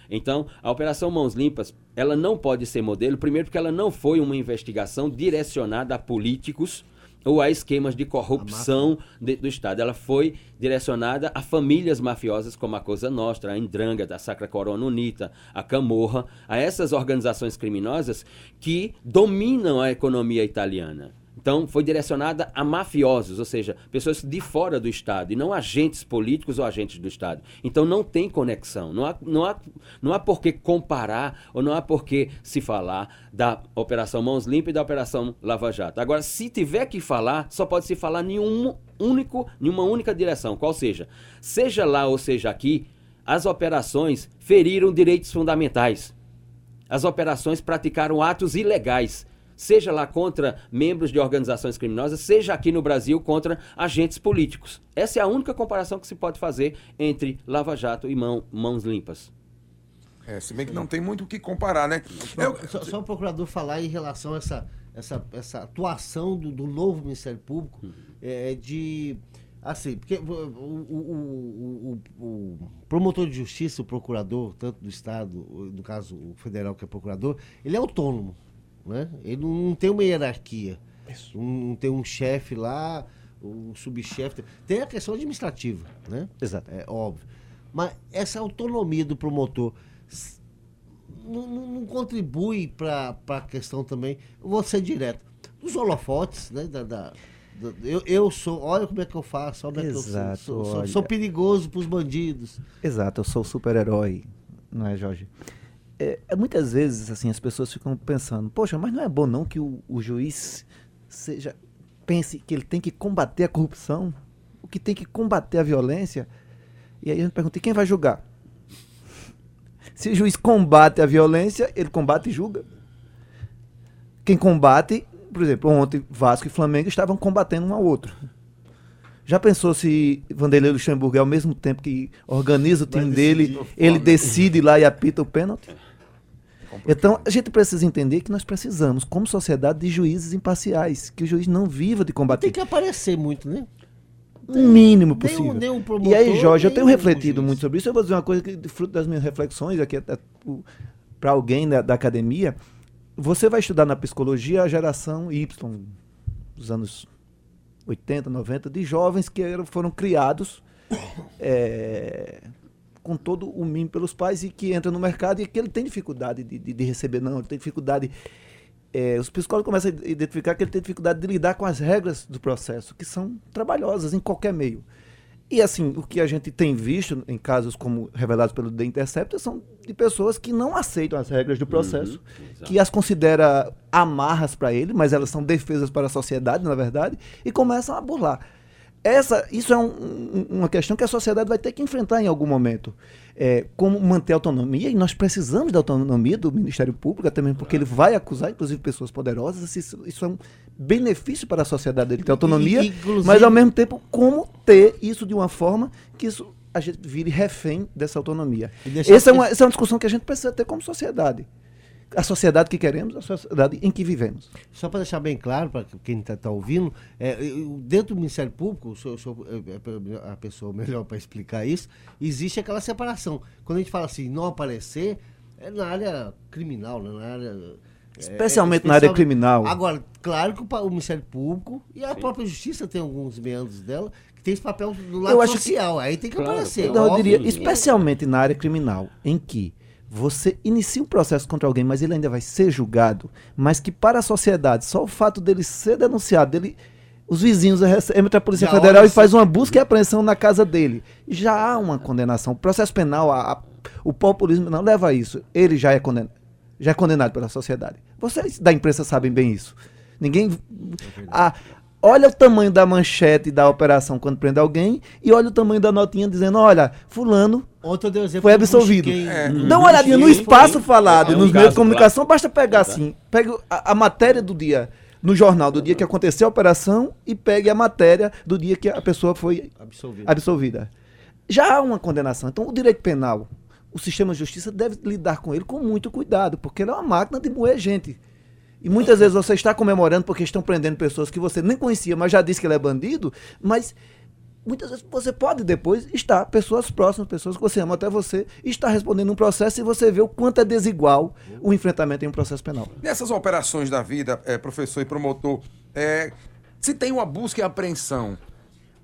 Speaker 3: Então, a Operação Mãos Limpas, ela não pode ser modelo, primeiro porque ela não foi uma investigação direcionada a políticos, ou a esquemas de corrupção do Estado. Ela foi direcionada a famílias mafiosas como a Cosa Nostra, a Indranga, a Sacra Corona Unita, a Camorra, a essas organizações criminosas que dominam a economia italiana. Então, foi direcionada a mafiosos, ou seja, pessoas de fora do Estado, e não agentes políticos ou agentes do Estado. Então, não tem conexão. Não há, não há, não há por que comparar ou não há por que se falar da Operação Mãos Limpas e da Operação Lava Jato. Agora, se tiver que falar, só pode se falar em um único, em uma única direção, qual seja, seja lá ou seja aqui, as operações feriram direitos fundamentais. As operações praticaram atos ilegais seja lá contra membros de organizações criminosas, seja aqui no Brasil contra agentes políticos. Essa é a única comparação que se pode fazer entre Lava Jato e mão, mãos limpas.
Speaker 1: É, se bem que não tem muito o que comparar, né?
Speaker 4: Eu... Só, só, o procurador falar em relação a essa, essa, essa atuação do, do novo Ministério Público hum. é, de. Assim, porque o, o, o, o, promotor de justiça, o procurador, tanto do Estado, no caso o federal que é procurador, ele é autônomo. Né? Ele não tem uma hierarquia. Isso. Não tem um chefe lá, um subchefe. Tem a questão administrativa, né?
Speaker 2: Exato.
Speaker 4: É óbvio. Mas essa autonomia do promotor não, não contribui para a questão também. Eu vou ser direto. Dos holofotes, né? Da, da, eu, eu sou, olha como é que eu faço, olha Exato, que eu sou, sou, sou perigoso para os bandidos.
Speaker 2: Exato, eu sou super-herói, não é, Jorge? É, é, muitas vezes assim as pessoas ficam pensando, poxa, mas não é bom não que o, o juiz seja pense que ele tem que combater a corrupção, o que tem que combater a violência. E aí a gente pergunta, e quem vai julgar? Se o juiz combate a violência, ele combate e julga. Quem combate, por exemplo, ontem Vasco e Flamengo estavam combatendo um ao outro. Já pensou se Vanderlei Luxemburgo, ao mesmo tempo que organiza o time dele, ele decide lá e apita o pênalti? Então, a gente precisa entender que nós precisamos, como sociedade, de juízes imparciais, que o juiz não viva de combater.
Speaker 4: Tem que aparecer muito, né?
Speaker 2: O mínimo possível. Nem, nem promotor, e aí, Jorge, eu tenho refletido muito sobre isso. Eu vou dizer uma coisa que, fruto das minhas reflexões aqui, para alguém da, da academia, você vai estudar na psicologia a geração Y, dos anos 80, 90, de jovens que foram criados é, com todo o mimo pelos pais e que entra no mercado e que ele tem dificuldade de, de, de receber não, ele tem dificuldade. É, os psicólogos começam a identificar que ele tem dificuldade de lidar com as regras do processo, que são trabalhosas em qualquer meio. E assim, o que a gente tem visto em casos como revelados pelo The Interceptor são de pessoas que não aceitam as regras do processo, uhum, que as considera amarras para ele, mas elas são defesas para a sociedade, na verdade, e começam a burlar. Essa, isso é um, um, uma questão que a sociedade vai ter que enfrentar em algum momento. É, como manter a autonomia, e nós precisamos da autonomia do Ministério Público também, porque ele vai acusar, inclusive, pessoas poderosas. Isso, isso é um benefício para a sociedade, ele ter autonomia,
Speaker 4: Inclusive-
Speaker 2: mas ao mesmo tempo, como ter isso de uma forma que isso a gente vire refém dessa autonomia.
Speaker 4: E
Speaker 2: Essa é, uma, essa é uma discussão que a gente precisa ter como sociedade. A sociedade que queremos, a sociedade em que vivemos.
Speaker 4: Só para deixar bem claro para quem está ouvindo, é, eu- dentro do Ministério Público, o senhor- o senhor é, é a pessoa melhor para explicar isso, existe aquela separação. Quando a gente fala assim, não aparecer, é na área criminal, né, na área. é,
Speaker 2: Especialmente
Speaker 4: é,
Speaker 2: na área criminal.
Speaker 4: Agora, claro que o, Ministério Público e a própria Justiça tem alguns meandros dela que tem esse papel do lado
Speaker 2: Eu acho que-
Speaker 4: social. Aí tem que
Speaker 3: Claro,
Speaker 4: aparecer.
Speaker 2: Não, eu diria, especialmente na área criminal, em que você inicia um processo contra alguém, mas ele ainda vai ser julgado, mas que para a sociedade, só o fato dele ser denunciado, dele, os vizinhos recebem a Polícia
Speaker 4: Já
Speaker 2: Federal e faz uma busca e apreensão na casa dele. Já há uma condenação. O processo penal, a- a- o populismo não leva a isso. Ele já é condenado, já é condenado pela sociedade. Vocês da imprensa sabem bem isso. Ninguém. Ah, olha o tamanho da manchete da operação quando prende alguém e olha o tamanho da notinha dizendo: olha, Fulano
Speaker 4: Ontem eu dei exemplo
Speaker 2: foi
Speaker 4: do
Speaker 2: absolvido.
Speaker 1: É.
Speaker 2: Dá uma olhadinha no espaço
Speaker 4: foi-
Speaker 2: falado,
Speaker 3: é um
Speaker 2: nos meios de comunicação, basta pegar
Speaker 3: Tá.
Speaker 2: assim, pega a, a matéria do dia no jornal do dia que aconteceu a operação e pegue a matéria do dia que a pessoa foi
Speaker 4: Absolvido.
Speaker 2: absolvida. Já há uma condenação. Então, o direito penal, o sistema de justiça deve lidar com ele com muito cuidado, porque ele é uma máquina de moer gente. E muitas vezes você está comemorando porque estão prendendo pessoas que você nem conhecia, mas já disse que ele é bandido, mas muitas vezes você pode depois estar, pessoas próximas, pessoas que você ama até você, estar respondendo um processo e você vê o quanto é desigual o enfrentamento em um processo penal.
Speaker 1: Nessas operações da vida, é, professor e promotor, é, se tem uma busca e apreensão,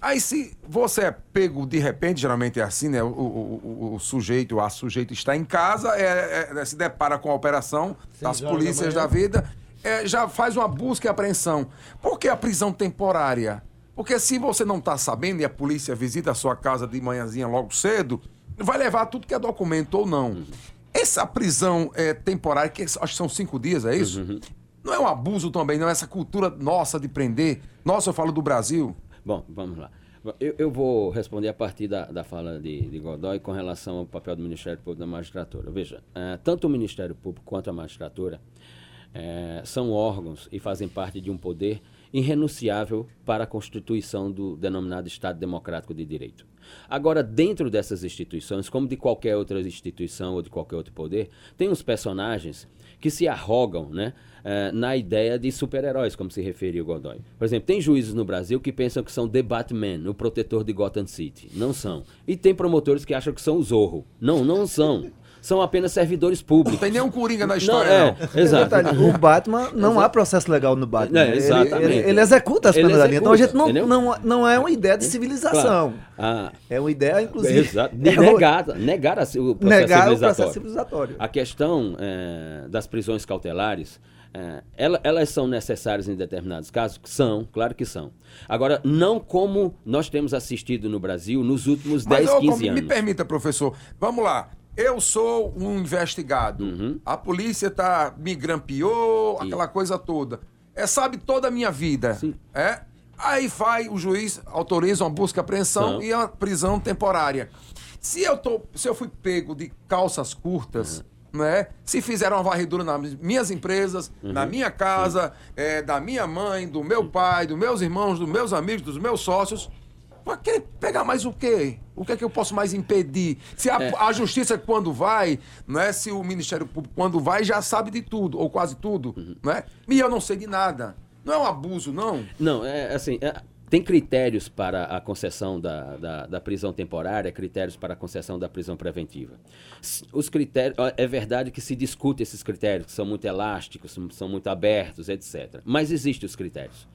Speaker 1: aí se você é pego de repente, geralmente é assim, né? O, o- o- o sujeito, a sujeito está em casa, é, é, se depara com a operação das
Speaker 4: da
Speaker 1: polícias
Speaker 4: manhã.
Speaker 1: da, vida, é, já faz uma busca e apreensão. Por que a prisão temporária? Porque se você não está sabendo e a polícia visita a sua casa de manhãzinha logo cedo, vai levar tudo que é documento ou não. Essa prisão é, temporária, que acho que são cinco dias, é isso? Não é um abuso também, não? Essa cultura nossa de prender. Nossa, eu falo do Brasil.
Speaker 3: Bom, vamos lá. Eu, eu vou responder a partir da, da fala de, de Godoy com relação ao papel do Ministério Público da magistratura. Veja, eh, tanto o Ministério Público quanto a magistratura eh, são órgãos e fazem parte de um poder irrenunciável para a constituição do denominado Estado Democrático de Direito. Agora, dentro dessas instituições, como de qualquer outra instituição ou de qualquer outro poder, tem uns personagens que se arrogam né, eh, na ideia de super-heróis, como se referiu Godoy. Por exemplo, tem juízes no Brasil que pensam que são The Batman, o protetor de Gotham City. Não são. E tem promotores que acham que são o Zorro. Não, não são. São apenas servidores
Speaker 1: Não
Speaker 3: públicos.
Speaker 1: tem nenhum coringa na
Speaker 3: Não,
Speaker 1: história,
Speaker 3: é,
Speaker 1: não.
Speaker 3: exato.
Speaker 2: Detalhe, o Batman, não há processo legal no Batman.
Speaker 3: É,
Speaker 2: Ele-
Speaker 3: exatamente.
Speaker 2: Ele, ele executa as
Speaker 3: Ele
Speaker 2: penas da linha. Então a gente não, não, não é uma ideia de civilização.
Speaker 3: Claro. Ah,
Speaker 2: É uma ideia, inclusive.
Speaker 3: Exato.
Speaker 2: É o-
Speaker 3: negar, o processo
Speaker 2: negar o
Speaker 3: civilizatório.
Speaker 2: processo civilizatório.
Speaker 3: A questão eh, das prisões cautelares, ela- elas são necessárias em determinados casos? São, claro que são. Agora, não como nós temos assistido no Brasil nos últimos
Speaker 1: Mas
Speaker 3: 10,
Speaker 1: ô,
Speaker 3: 15
Speaker 1: me
Speaker 3: anos.
Speaker 1: permita, professor. Vamos lá. Eu sou um investigado.
Speaker 3: Uhum.
Speaker 1: A polícia tá me grampeou, aquela coisa toda. É, sabe toda a minha vida.
Speaker 3: Sim.
Speaker 1: É? Aí vai, o juiz autoriza uma busca e apreensão
Speaker 3: Não.
Speaker 1: e a prisão temporária. Se eu tô, se eu fui pego de calças curtas,
Speaker 3: Uhum.
Speaker 1: né? Se fizeram uma varredura nas minhas empresas,
Speaker 3: Uhum.
Speaker 1: na minha casa, é, da minha mãe, do meu pai, dos meus irmãos, dos meus amigos, dos meus sócios, Pra querer pegar mais o quê? O que é que eu posso mais impedir? Se a,
Speaker 3: É.
Speaker 1: a justiça quando vai, né? Se o Ministério Público quando vai já sabe de tudo, ou quase tudo,
Speaker 3: Uhum.
Speaker 1: né? E eu não sei de nada. Não é um abuso, não?
Speaker 3: Não, é assim, é, tem critérios para a concessão da, da, da prisão temporária, critérios para a concessão da prisão preventiva. Os critérios, é verdade que se discute esses critérios, que são muito elásticos, são muito abertos, etc. Mas existem os critérios.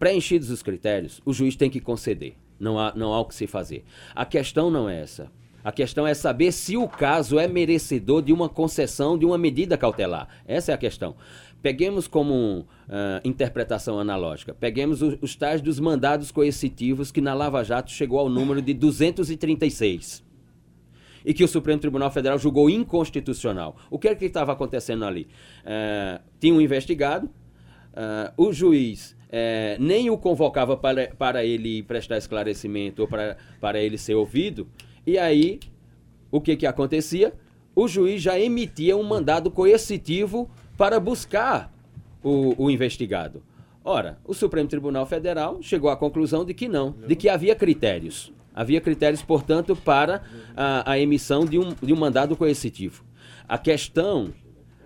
Speaker 3: Preenchidos os critérios, o juiz tem que conceder. Não há, não há o que se fazer. A questão não é essa. A questão é saber se o caso é merecedor de uma concessão de uma medida cautelar. Essa é a questão. Peguemos como ah, interpretação analógica, peguemos o- os tais dos mandados coercitivos que na Lava Jato chegou ao número de 236 e que o Supremo Tribunal Federal julgou inconstitucional. O que é que estava acontecendo ali? Eh, tinha um investigado, eh, o juiz é, nem o convocava para, para ele prestar esclarecimento ou para, para ele ser ouvido. E aí, o que, que acontecia? O juiz já emitia um mandado coercitivo para buscar o, o investigado. Ora, o Supremo Tribunal Federal chegou à conclusão de que não, de que havia critérios. Havia critérios, portanto, para a, a emissão de um, de um mandado coercitivo. A questão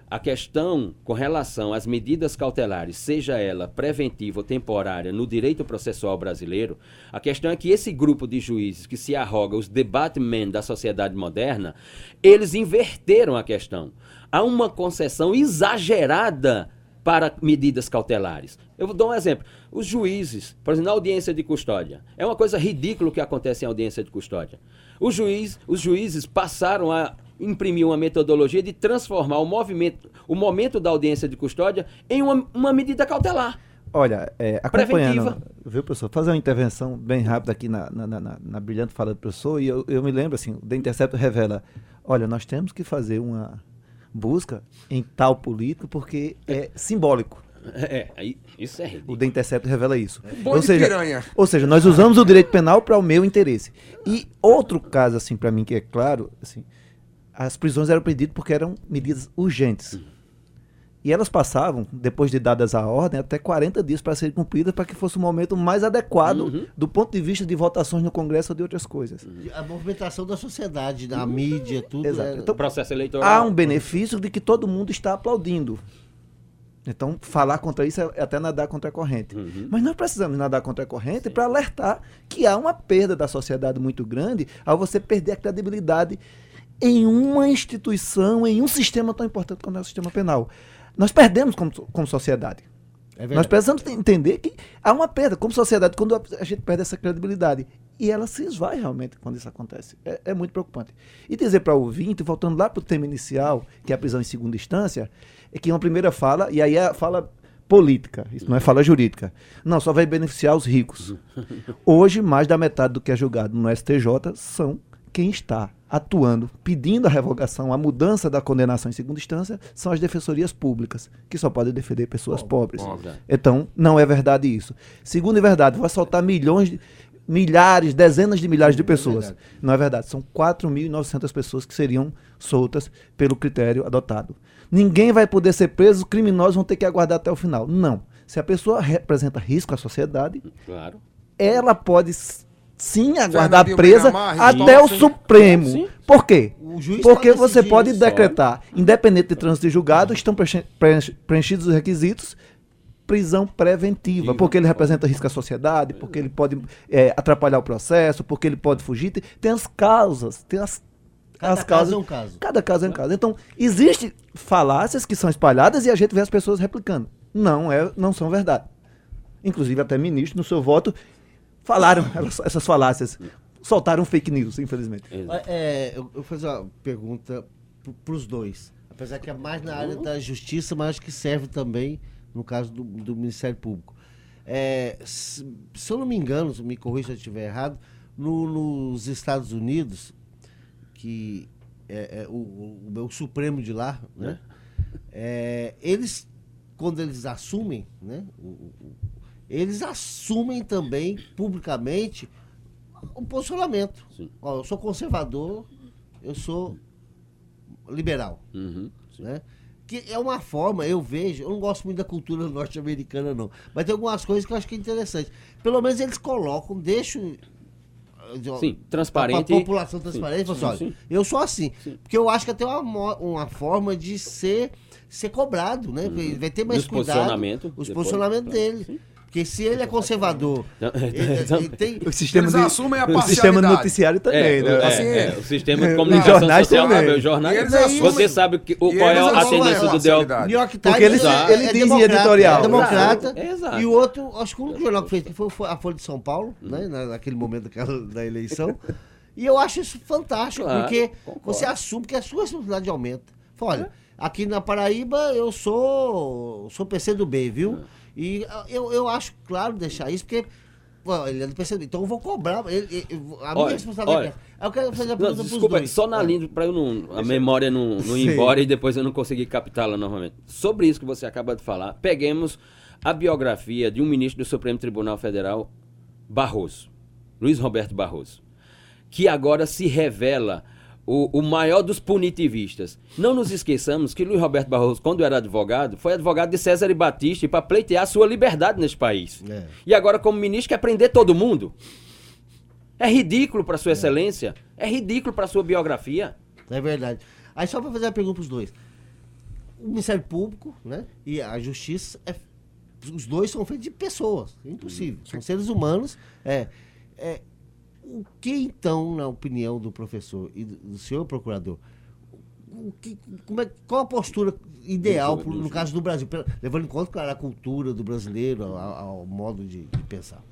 Speaker 3: a questão com relação às medidas cautelares, seja ela preventiva ou temporária, no direito processual brasileiro, a questão é que esse grupo de juízes que se arroga os debatmen da sociedade moderna, eles inverteram a questão. Há uma concessão exagerada para medidas cautelares. Eu vou dar um exemplo. Os juízes, por exemplo, na audiência de custódia, é uma coisa ridícula o que acontece em audiência de custódia. Os, juiz, os juízes passaram a imprimir uma metodologia de transformar o movimento, o momento da audiência de custódia em uma, uma medida cautelar.
Speaker 2: Olha, é, acompanhando, Preventiva. viu, professor? Fazer uma intervenção bem rápida aqui na, na, na, na brilhante fala do professor, e eu, eu me lembro assim, o The Intercept revela, olha, nós temos que fazer uma busca em tal político porque é simbólico.
Speaker 3: É, isso é ridículo.
Speaker 2: O The Intercept revela isso.
Speaker 1: É. Ou seja, piranha.
Speaker 2: ou seja, nós usamos o direito penal para o meu interesse. E outro caso, assim, para mim, que é claro, assim, as prisões eram pedidas porque eram medidas urgentes. Uhum. E elas passavam, depois de dadas a ordem, até 40 dias para serem cumpridas, para que fosse o momento mais adequado uhum. do ponto de vista de votações no Congresso ou de outras coisas.
Speaker 4: Uhum. A movimentação da sociedade, da uhum. mídia, tudo.
Speaker 2: Exato. Então,
Speaker 3: processo eleitoral.
Speaker 2: Há um benefício de que todo mundo está aplaudindo. Então, falar contra isso é até nadar contra a corrente. Uhum. Mas nós precisamos nadar contra a corrente para alertar que há uma perda da sociedade muito grande ao você perder a credibilidade em uma instituição, em um sistema tão importante como é o sistema penal. Nós perdemos como, como sociedade. É Nós precisamos entender que há uma perda como sociedade quando a gente perde essa credibilidade. E ela se esvai realmente quando isso acontece. É, é muito preocupante. E dizer para o ouvinte, voltando lá para o tema inicial, que é a prisão em segunda instância, é que uma primeira fala, e aí é a fala política, isso não é fala jurídica. Não, só vai beneficiar os ricos. Hoje, mais da metade do que é julgado no STJ são quem está atuando, pedindo a revogação, a mudança da condenação em segunda instância, são as defensorias públicas, que só podem defender pessoas pobres. Pobre. Então, não é verdade isso. Segundo é verdade, vai soltar milhões, de, milhares, dezenas de milhares de pessoas. É não é verdade. São 4.900 pessoas que seriam soltas pelo critério adotado. Ninguém vai poder ser preso, os criminosos vão ter que aguardar até o final. Não. Se a pessoa representa risco à sociedade,
Speaker 3: claro.
Speaker 2: ela pode sim aguardar presa até o Supremo. Sim. Por quê? Porque você pode decretar, independente de trânsito de julgado, estão preenchidos os requisitos, prisão preventiva, porque ele representa risco à sociedade, porque ele pode é, atrapalhar o processo, porque ele pode fugir. Tem as causas, tem as
Speaker 4: Cada
Speaker 2: as
Speaker 4: caso é um caso.
Speaker 2: Cada caso é um caso. Então, existem falácias que são espalhadas e a gente vê as pessoas replicando. Não, é, não são verdade. Inclusive, até ministro, no seu voto, falaram essas falácias. Soltaram fake news, infelizmente.
Speaker 4: É, eu, eu vou fazer uma pergunta para os dois. Apesar que é mais na área da justiça, mas acho que serve também no caso do, do Ministério Público. É, se, se, eu não me engano, me corrija se eu estiver errado, no, nos Estados Unidos, que é, é o, o, o, Supremo de lá, né? É, eles, quando eles assumem, né? O, eles assumem também publicamente um posicionamento. Ó, eu sou conservador, eu sou liberal. Uhum, né? Que é uma forma, eu vejo, eu não gosto muito da cultura norte-americana, não. Mas tem algumas coisas que eu acho que é interessante. Pelo menos eles colocam, deixam.
Speaker 3: Sim, transparente.
Speaker 4: A população transparente, sim, assim, sim, sim. eu sou assim. Porque eu acho que tem uma, uma forma de ser, ser cobrado, né? Uhum. Vai ter mais cuidado.
Speaker 3: Posicionamento,
Speaker 4: os posicionamentos dele. Porque se ele é conservador,
Speaker 2: ele, tem... o sistema
Speaker 1: Eles
Speaker 2: de,
Speaker 1: assumem a
Speaker 2: O sistema noticiário também,
Speaker 3: é,
Speaker 2: né?
Speaker 3: É,
Speaker 2: assim,
Speaker 3: é, o sistema de comunicação
Speaker 2: jornais
Speaker 3: social,
Speaker 2: também.
Speaker 3: jornais, você sabe que, o, qual é a tendência do Del...
Speaker 4: New York Times
Speaker 2: Porque ele,
Speaker 4: é,
Speaker 2: ele é diz em editorial.
Speaker 4: É democrata.
Speaker 3: Exato.
Speaker 4: E o outro, acho que o único jornal que fez foi a Folha de São Paulo, né, naquele momento daquela, da eleição. E eu acho isso fantástico, claro, porque concordo. você assume que a sua responsabilidade aumenta. Fala, olha, aqui na Paraíba eu sou, sou PC do B, viu? É. E eu, eu acho claro deixar isso, porque ele é do PCB, então eu vou cobrar. Ele, ele, a minha responsabilidade é. Eu quero fazer a pergunta Desculpa, dois.
Speaker 3: só na linha, para eu não. A memória não, não ir embora e depois eu não conseguir captá-la novamente. Sobre isso que você acaba de falar, peguemos a biografia de um ministro do Supremo Tribunal Federal, Barroso, Luiz Roberto Barroso, que agora se revela o, o, maior dos punitivistas. Não nos esqueçamos que Luiz Roberto Barroso, quando era advogado, foi advogado de César e Batista para pleitear a sua liberdade neste país. É. E agora, como ministro, quer prender todo mundo. É ridículo para Sua é. Excelência. É ridículo para sua biografia.
Speaker 4: É verdade. Aí, só para fazer a pergunta para os dois: o Ministério Público né, e a Justiça, é, os dois são feitos de pessoas. É impossível. São seres humanos. É, é, o que então, na opinião do professor e do senhor procurador, o que, como é, qual a postura ideal pro, no caso do Brasil, levando em conta claro, a cultura do brasileiro, ao, ao modo de, de pensar?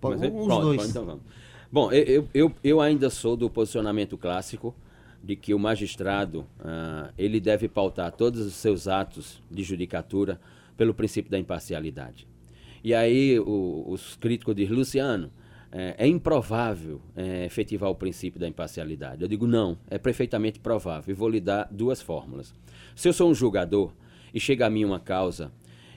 Speaker 3: Pode, Mas, os pronto, dois. então vamos. Bom, eu, eu, eu ainda sou do posicionamento clássico de que o magistrado uh, ele deve pautar todos os seus atos de judicatura pelo princípio da imparcialidade. E aí o, os críticos dizem, Luciano, é, é improvável é, efetivar o princípio da imparcialidade. Eu digo, não, é perfeitamente provável. E vou lhe dar duas fórmulas. Se eu sou um julgador e chega a mim uma causa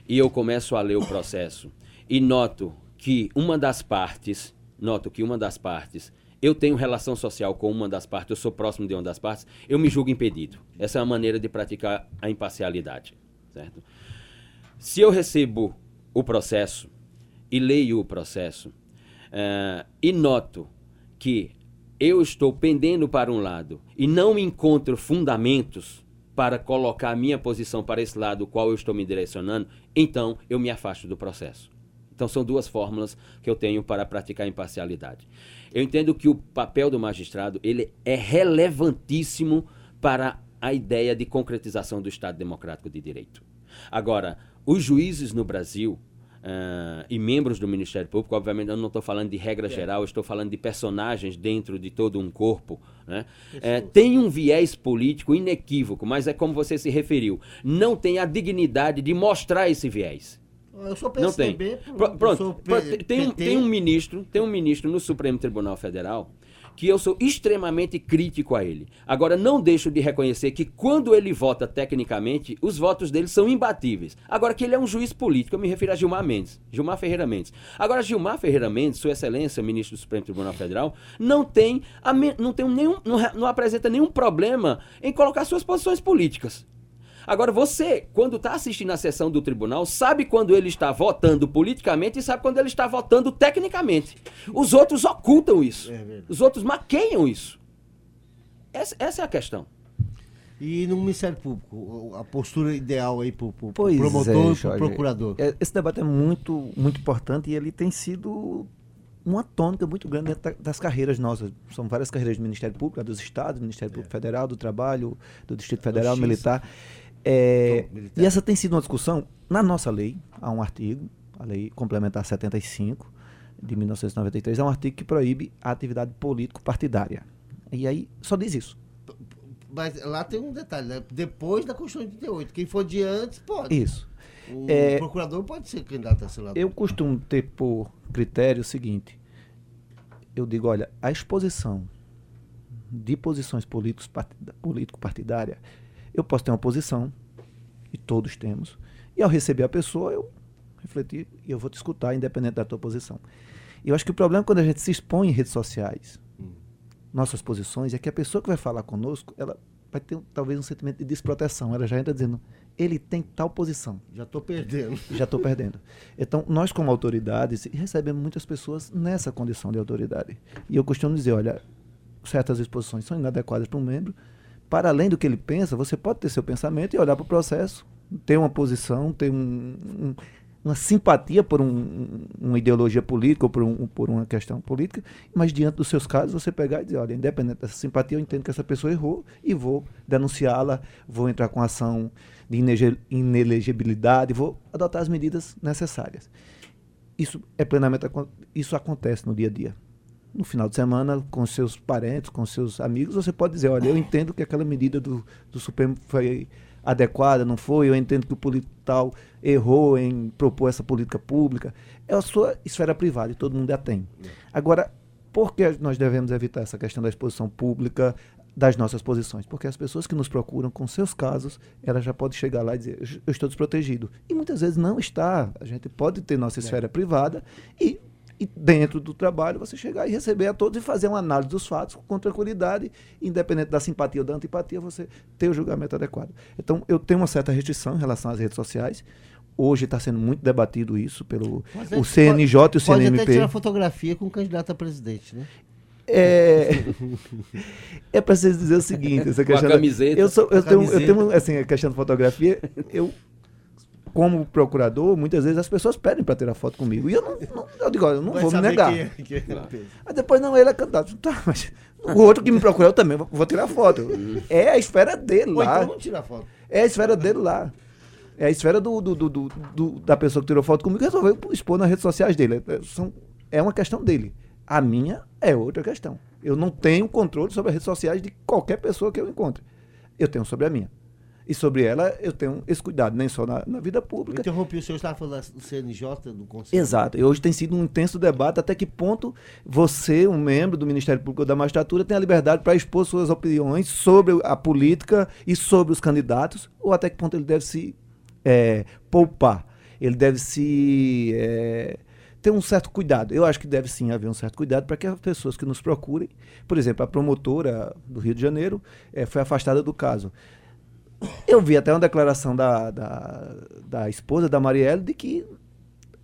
Speaker 3: e eu começo a ler o processo e noto que uma das partes, noto que uma das partes, eu tenho relação social com uma das partes, eu sou próximo de uma das partes, eu me julgo impedido. Essa é uma maneira de praticar a imparcialidade, certo? Se eu recebo o processo e leio o processo, Uh, e noto que eu estou pendendo para um lado e não encontro fundamentos para colocar a minha posição para esse lado qual eu estou me direcionando, então eu me afasto do processo. Então são duas fórmulas que eu tenho para praticar imparcialidade. Eu entendo que o papel do magistrado ele é relevantíssimo para a ideia de concretização do Estado Democrático de Direito. Agora, os juízes no Brasil, Uh, e membros do Ministério Público, obviamente eu não estou falando de regra é. geral, estou falando de personagens dentro de todo um corpo, né? É, tem um viés político inequívoco, mas é como você se referiu, não tem a dignidade de mostrar esse viés.
Speaker 4: Eu sou PSDB,
Speaker 3: não tem. Pronto, tem, um, tem um ministro, tem um ministro no Supremo Tribunal Federal que eu sou extremamente crítico a ele. Agora, não deixo de reconhecer que quando ele vota tecnicamente, os votos dele são imbatíveis. Agora, que ele é um juiz político, eu me refiro a Gilmar Mendes, Gilmar Ferreira Mendes. Agora, Gilmar Ferreira Mendes, Sua Excelência, ministro do Supremo Tribunal Federal, não tem, não, tem nenhum, não, não apresenta nenhum problema em colocar suas posições políticas. Agora, você, quando está assistindo a sessão do tribunal, sabe quando ele está votando politicamente e sabe quando ele está votando tecnicamente. Os outros ocultam isso. É Os outros maqueiam isso. Essa, essa é a questão.
Speaker 4: E no Ministério Público, a postura ideal aí para o pro promotor é, e para o procurador?
Speaker 2: É, esse debate é muito, muito importante e ele tem sido uma tônica muito grande dentro das carreiras nossas. São várias carreiras do Ministério Público, dos Estados, do Ministério Público é. Federal, do Trabalho, do Distrito Federal, do Militar. É, e essa tem sido uma discussão na nossa lei, há um artigo, a lei complementar 75 de 1993, é um artigo que proíbe a atividade político-partidária. E aí só diz isso.
Speaker 4: Mas lá tem um detalhe, né? depois da Constituição de 88, quem for de antes pode.
Speaker 2: Isso.
Speaker 4: O é, procurador pode ser candidato a senador.
Speaker 2: Eu costumo ter por critério o seguinte: eu digo, olha, a exposição de posições político-partidária eu posso ter uma posição, e todos temos, e ao receber a pessoa, eu refletir e eu vou te escutar, independente da tua posição. E eu acho que o problema é quando a gente se expõe em redes sociais, hum. nossas posições, é que a pessoa que vai falar conosco, ela vai ter talvez um sentimento de desproteção. Ela já entra dizendo, ele tem tal posição.
Speaker 4: Já estou perdendo.
Speaker 2: Já estou perdendo. Então, nós como autoridades, recebemos muitas pessoas nessa condição de autoridade. E eu costumo dizer, olha, certas exposições são inadequadas para um membro, para além do que ele pensa, você pode ter seu pensamento e olhar para o processo, ter uma posição, ter um, um, uma simpatia por um, uma ideologia política ou por, por uma questão política, mas diante dos seus casos você pegar e dizer, olha, independente dessa simpatia, eu entendo que essa pessoa errou e vou denunciá-la, vou entrar com ação de inelegibilidade, vou adotar as medidas necessárias. Isso é plenamente isso acontece no dia a dia no final de semana, com seus parentes, com seus amigos, você pode dizer, olha, eu entendo que aquela medida do, do Supremo foi adequada, não foi, eu entendo que o político tal errou em propor essa política pública. É a sua esfera privada e todo mundo a tem. Agora, por que nós devemos evitar essa questão da exposição pública, das nossas posições, porque as pessoas que nos procuram com seus casos, elas já podem chegar lá e dizer, "Eu- eu estou desprotegido. E muitas vezes não está. A gente pode ter nossa esfera privada e, e dentro do trabalho você chegar e receber a todos e fazer uma análise dos fatos com tranquilidade, independente da simpatia ou da antipatia, você ter o julgamento adequado. Então, eu tenho uma certa restrição em relação às redes sociais. Hoje está sendo muito debatido isso pelo
Speaker 4: Mas
Speaker 2: o CNJ e o
Speaker 4: Pode até
Speaker 2: CNMP.
Speaker 4: tirar fotografia com o candidato a presidente, né?
Speaker 2: É, é preciso dizer o seguinte, essa
Speaker 3: Com a
Speaker 2: questão.
Speaker 3: camiseta.
Speaker 2: Eu, sou, eu,
Speaker 4: Com a
Speaker 2: tenho, eu tenho, assim, a questão da fotografia, eu, como procurador, muitas vezes as pessoas pedem para tirar foto comigo. E eu não, não- eu digo, eu não
Speaker 4: Vai
Speaker 2: vou me negar.
Speaker 3: Claro.
Speaker 4: Pedro.
Speaker 2: Mas depois não, ele é candidato. Tá, mas o outro que me procurou eu também vou, tirar foto. É a esfera dele
Speaker 4: Ou
Speaker 2: lá.
Speaker 4: então não tira foto.
Speaker 2: É a esfera dele lá. É a esfera do, do- do- do- da pessoa que tirou foto comigo e resolveu expor nas redes sociais dele. É, são- é uma questão dele. A minha é outra questão. Eu não tenho controle sobre as redes sociais de qualquer pessoa que eu encontre. Eu tenho sobre a minha. E sobre ela eu tenho esse cuidado, nem só na, na vida
Speaker 4: Eu
Speaker 2: pública.
Speaker 4: interrompi o senhor, estava falando do CNJ, do Conselho.
Speaker 2: Exato. E hoje tem sido um intenso debate até que ponto você, um membro do Ministério Público ou da Magistratura, tem a liberdade para expor suas opiniões sobre a política e sobre os candidatos, ou até que ponto ele deve se é, poupar. Ele deve se é, ter um certo cuidado. Eu acho que deve sim haver um certo cuidado para que as pessoas que nos procurem, por exemplo, a promotora do Rio de Janeiro eh, foi afastada do caso. Eu vi até uma declaração da, da, da esposa da Marielle de que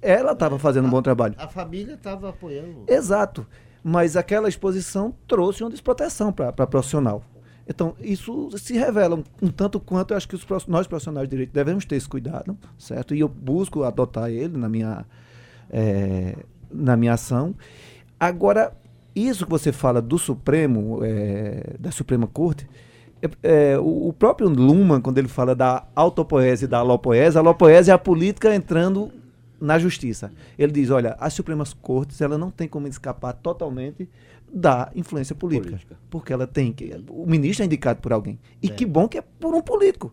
Speaker 2: ela estava fazendo um bom trabalho.
Speaker 4: A família estava apoiando.
Speaker 2: Exato. Mas aquela exposição trouxe uma desproteção para a profissional. Então, isso se revela um, um tanto quanto eu acho que os, nós profissionais de direito devemos ter esse cuidado, certo? E eu busco adotar ele na minha, eh, na minha ação. Agora, isso que você fala do Supremo, eh, da Suprema Corte, é, é, o, próprio Luhmann, quando ele fala da autopoese e da alopoese, a alopoese é a política entrando na justiça. Ele diz, olha, as Supremas Cortes, ela não tem como escapar totalmente da influência política,
Speaker 3: Política.
Speaker 2: porque ela tem que o ministro é indicado por alguém. E que bom que é por um político.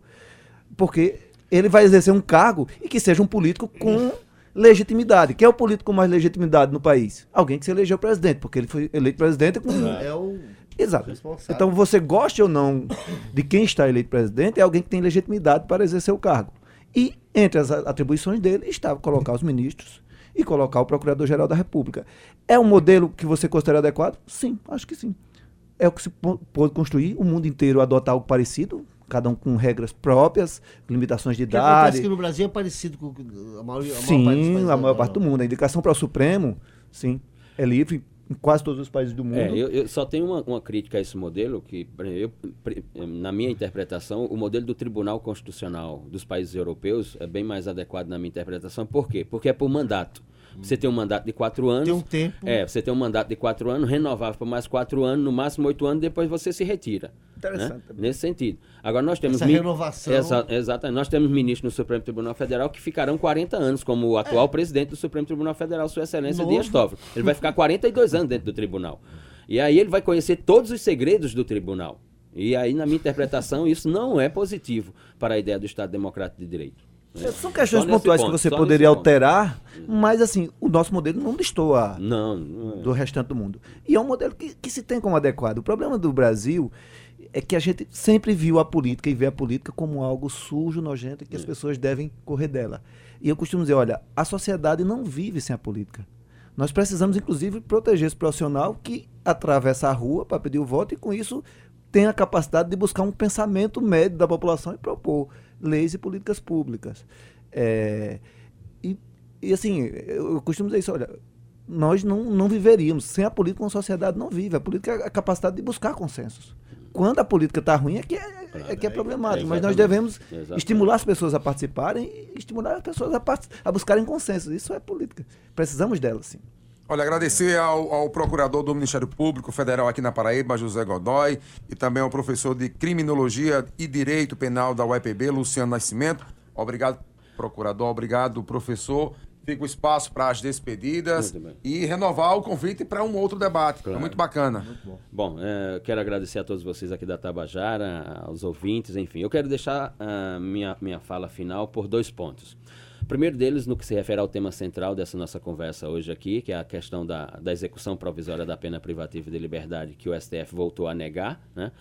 Speaker 2: Porque ele vai exercer um cargo e que seja um político com legitimidade. Quem é o político com mais legitimidade no país? Alguém que se elegeu presidente, porque ele foi eleito presidente com
Speaker 4: É o
Speaker 2: Exato. Então, você goste ou não de quem está eleito presidente, é alguém que tem legitimidade para exercer o cargo. E entre as atribuições dele está colocar os ministros e colocar o Procurador-Geral da República. É um modelo que você considera adequado? Sim, acho que sim. É o que se pô- pôde construir, o mundo inteiro adotar algo parecido, cada um com regras próprias, limitações de
Speaker 4: O que acontece
Speaker 2: idade.
Speaker 4: que no Brasil é parecido com a maior, a maior parte dos
Speaker 2: Sim, a maior parte do mundo. A indicação para o Supremo, sim, é livre em quase todos os países do mundo.
Speaker 3: É, eu, eu só tenho uma, uma crítica a esse modelo, que eu, pre- na minha interpretação, o modelo do Tribunal Constitucional dos países europeus é bem mais adequado na minha interpretação. Por quê? Porque é por mandato. Você tem um mandato de quatro anos.
Speaker 4: Tem um tempo.
Speaker 3: É, você tem um mandato de quatro anos, renovável por mais quatro anos, no máximo oito anos, depois você se retira.
Speaker 2: Interessante
Speaker 3: né? Nesse sentido. Agora nós temos.
Speaker 4: Essa
Speaker 3: mi-
Speaker 4: renovação-
Speaker 3: Exa exatamente. Nós temos ministros no Supremo Tribunal Federal que ficarão 40 anos, como o atual presidente do Supremo Tribunal Federal, Sua Excelência
Speaker 4: Novo.
Speaker 3: Dias Toffoli. Ele vai ficar 42 anos dentro do tribunal. E aí ele vai conhecer todos os segredos do tribunal. E aí, na minha interpretação, isso não é positivo para a ideia do Estado Democrático de Direito. Né?
Speaker 2: São questões pontuais
Speaker 3: ponto,
Speaker 2: que você poderia
Speaker 3: nesse ponto.
Speaker 2: alterar, mas assim, o nosso modelo não destoa
Speaker 3: Não, não é.
Speaker 2: do restante do mundo. E é um modelo que, que se tem como adequado. O problema do Brasil é que a gente sempre viu a política e vê a política como algo sujo, nojento, e que as pessoas devem correr dela. E eu costumo dizer, olha, a sociedade não vive sem a política. Nós precisamos, inclusive, proteger esse profissional que atravessa a rua para pedir o voto e, com isso, tem a capacidade de buscar um pensamento médio da população e propor leis e políticas públicas. É, e, e, assim, eu, costumo dizer isso, olha, nós não, não viveríamos. Sem a política, uma sociedade não vive. A política é a capacidade de buscar consensos. Quando a política está ruim, é que é, é que é problemático. Mas nós devemos estimular as pessoas a participarem e estimular as pessoas a, a buscarem consensos. Isso é política. Precisamos dela, sim.
Speaker 1: Olha, agradecer ao, ao procurador do Ministério Público Federal aqui na Paraíba, José Godoy, e também ao professor de Criminologia e Direito Penal da UEPB, Luciano Nascimento. Obrigado, procurador. Obrigado, professor. Fica o espaço para as despedidas
Speaker 3: Muito
Speaker 1: e renovar o convite para um outro debate. É
Speaker 3: Claro.
Speaker 1: muito bacana.
Speaker 3: Bom, eh, eu quero agradecer a todos vocês aqui da Tabajara, aos ouvintes, enfim. Eu quero deixar a minha, minha fala final por dois pontos. Primeiro deles, no que se refere ao tema central dessa nossa conversa hoje aqui, que é a questão da, da execução provisória da pena privativa de liberdade, que o STF voltou a negar, né?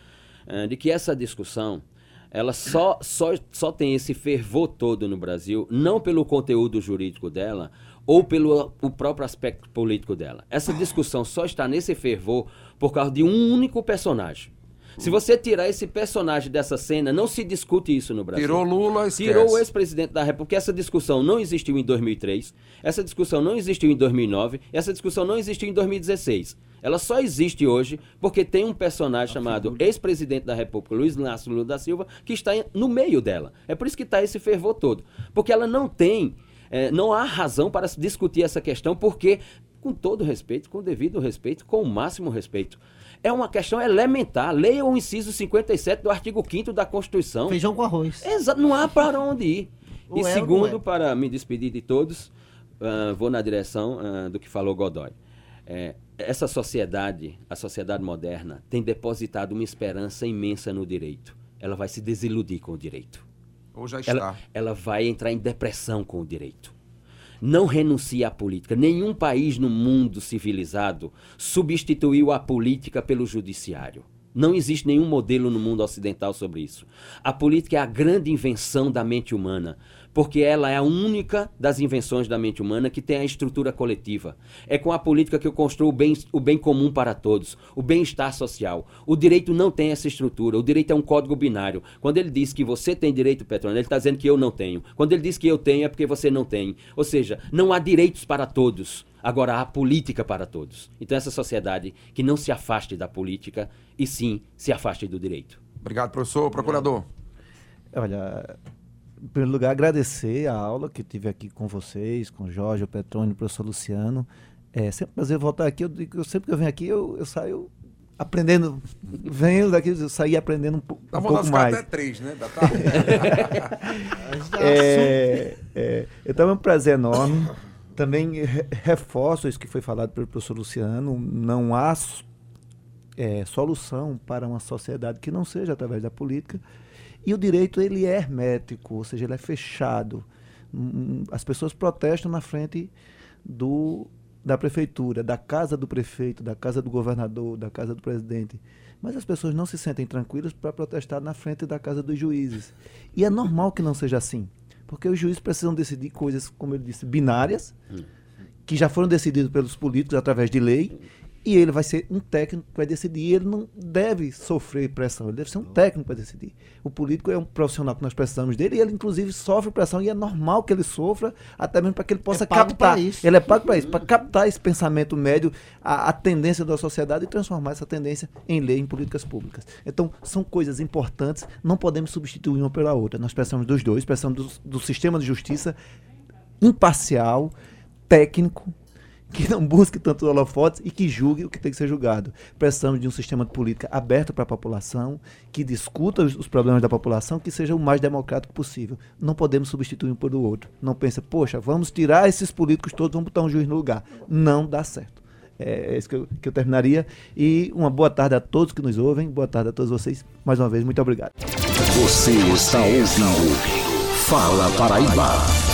Speaker 3: uh, de que essa discussão ela só, só, só tem esse fervor todo no Brasil, não pelo conteúdo jurídico dela ou pelo o próprio aspecto político dela. Essa discussão só está nesse fervor por causa de um único personagem. Se você tirar esse personagem dessa cena, não se discute isso no Brasil.
Speaker 1: Tirou Lula, esquece.
Speaker 3: Tirou o ex-presidente da República. Essa discussão não existiu em 2003, essa discussão não existiu em 2009, essa discussão não existiu em 2016. Ela só existe hoje porque tem um personagem chamado ex-presidente da República, Luiz Inácio Lula da Silva, que está no meio dela. É por isso que está esse fervor todo. Porque ela não tem, é, não há razão para se discutir essa questão, porque, com todo respeito, com devido respeito, com o máximo respeito, é uma questão elementar. Leia o inciso 57 do artigo 5 da Constituição.
Speaker 4: Feijão com arroz.
Speaker 3: Exato, não há para onde ir. e é, segundo, é. para me despedir de todos, uh, vou na direção uh, do que falou Godoy. É, essa sociedade, a sociedade moderna, tem depositado uma esperança imensa no direito. Ela vai se desiludir com o direito.
Speaker 1: Ou já está.
Speaker 3: Ela, ela vai entrar em depressão com o direito. Não renuncie à política. Nenhum país no mundo civilizado substituiu a política pelo judiciário. Não existe nenhum modelo no mundo ocidental sobre isso. A política é a grande invenção da mente humana porque ela é a única das invenções da mente humana que tem a estrutura coletiva. É com a política que eu construo o bem, o bem comum para todos, o bem-estar social. O direito não tem essa estrutura, o direito é um código binário. Quando ele diz que você tem direito, Petrona, ele está dizendo que eu não tenho. Quando ele diz que eu tenho, é porque você não tem. Ou seja, não há direitos para todos. Agora há política para todos. Então, essa sociedade que não se afaste da política e sim se afaste do direito.
Speaker 1: Obrigado, professor. Procurador.
Speaker 2: Olha, em primeiro lugar, agradecer a aula que tive aqui com vocês, com o Jorge, o Petrônio, o professor Luciano. É sempre um prazer voltar aqui. Eu, eu, sempre que eu venho aqui, eu, eu saio aprendendo. Venho daqui, eu saí aprendendo um, pouco, um pouco mais.
Speaker 1: até três, né? Da tarde.
Speaker 2: é, é, então é um prazer enorme. Também reforço isso que foi falado pelo professor Luciano. Não há é, solução para uma sociedade que não seja através da política. E o direito ele é hermético, ou seja, ele é fechado. Hum, as pessoas protestam na frente do, da prefeitura, da casa do prefeito, da casa do governador, da casa do presidente. Mas as pessoas não se sentem tranquilas para protestar na frente da casa dos juízes. E é normal que não seja assim. Porque os juízes precisam decidir coisas, como ele disse, binárias, hum. que já foram decididas pelos políticos através de lei, e ele vai ser um técnico que vai decidir. Ele não deve sofrer pressão, ele deve ser um técnico para decidir. O político é um profissional que nós precisamos dele e ele, inclusive, sofre pressão e é normal que ele sofra, até mesmo para que ele possa é captar. Ele é pago para isso, para captar esse pensamento médio, a, a, tendência da sociedade e transformar essa tendência em lei, em políticas públicas. Então, são coisas importantes, não podemos substituir uma pela outra. Nós precisamos dos dois, precisamos do, do sistema de justiça imparcial, técnico, que não busque tantos holofotes e que julgue o que tem que ser julgado. Precisamos de um sistema de política aberto para a população, que discuta os, os, problemas da população, que seja o mais democrático possível. Não podemos substituir um por o outro. Não pensa, poxa, vamos tirar esses políticos todos, vamos botar um juiz no lugar. Não dá certo. É, é isso que eu, que eu terminaria. E uma boa tarde a todos que nos ouvem, boa tarde a todos vocês. Mais uma vez, muito obrigado.
Speaker 5: Você está ouvindo Fala Paraíba.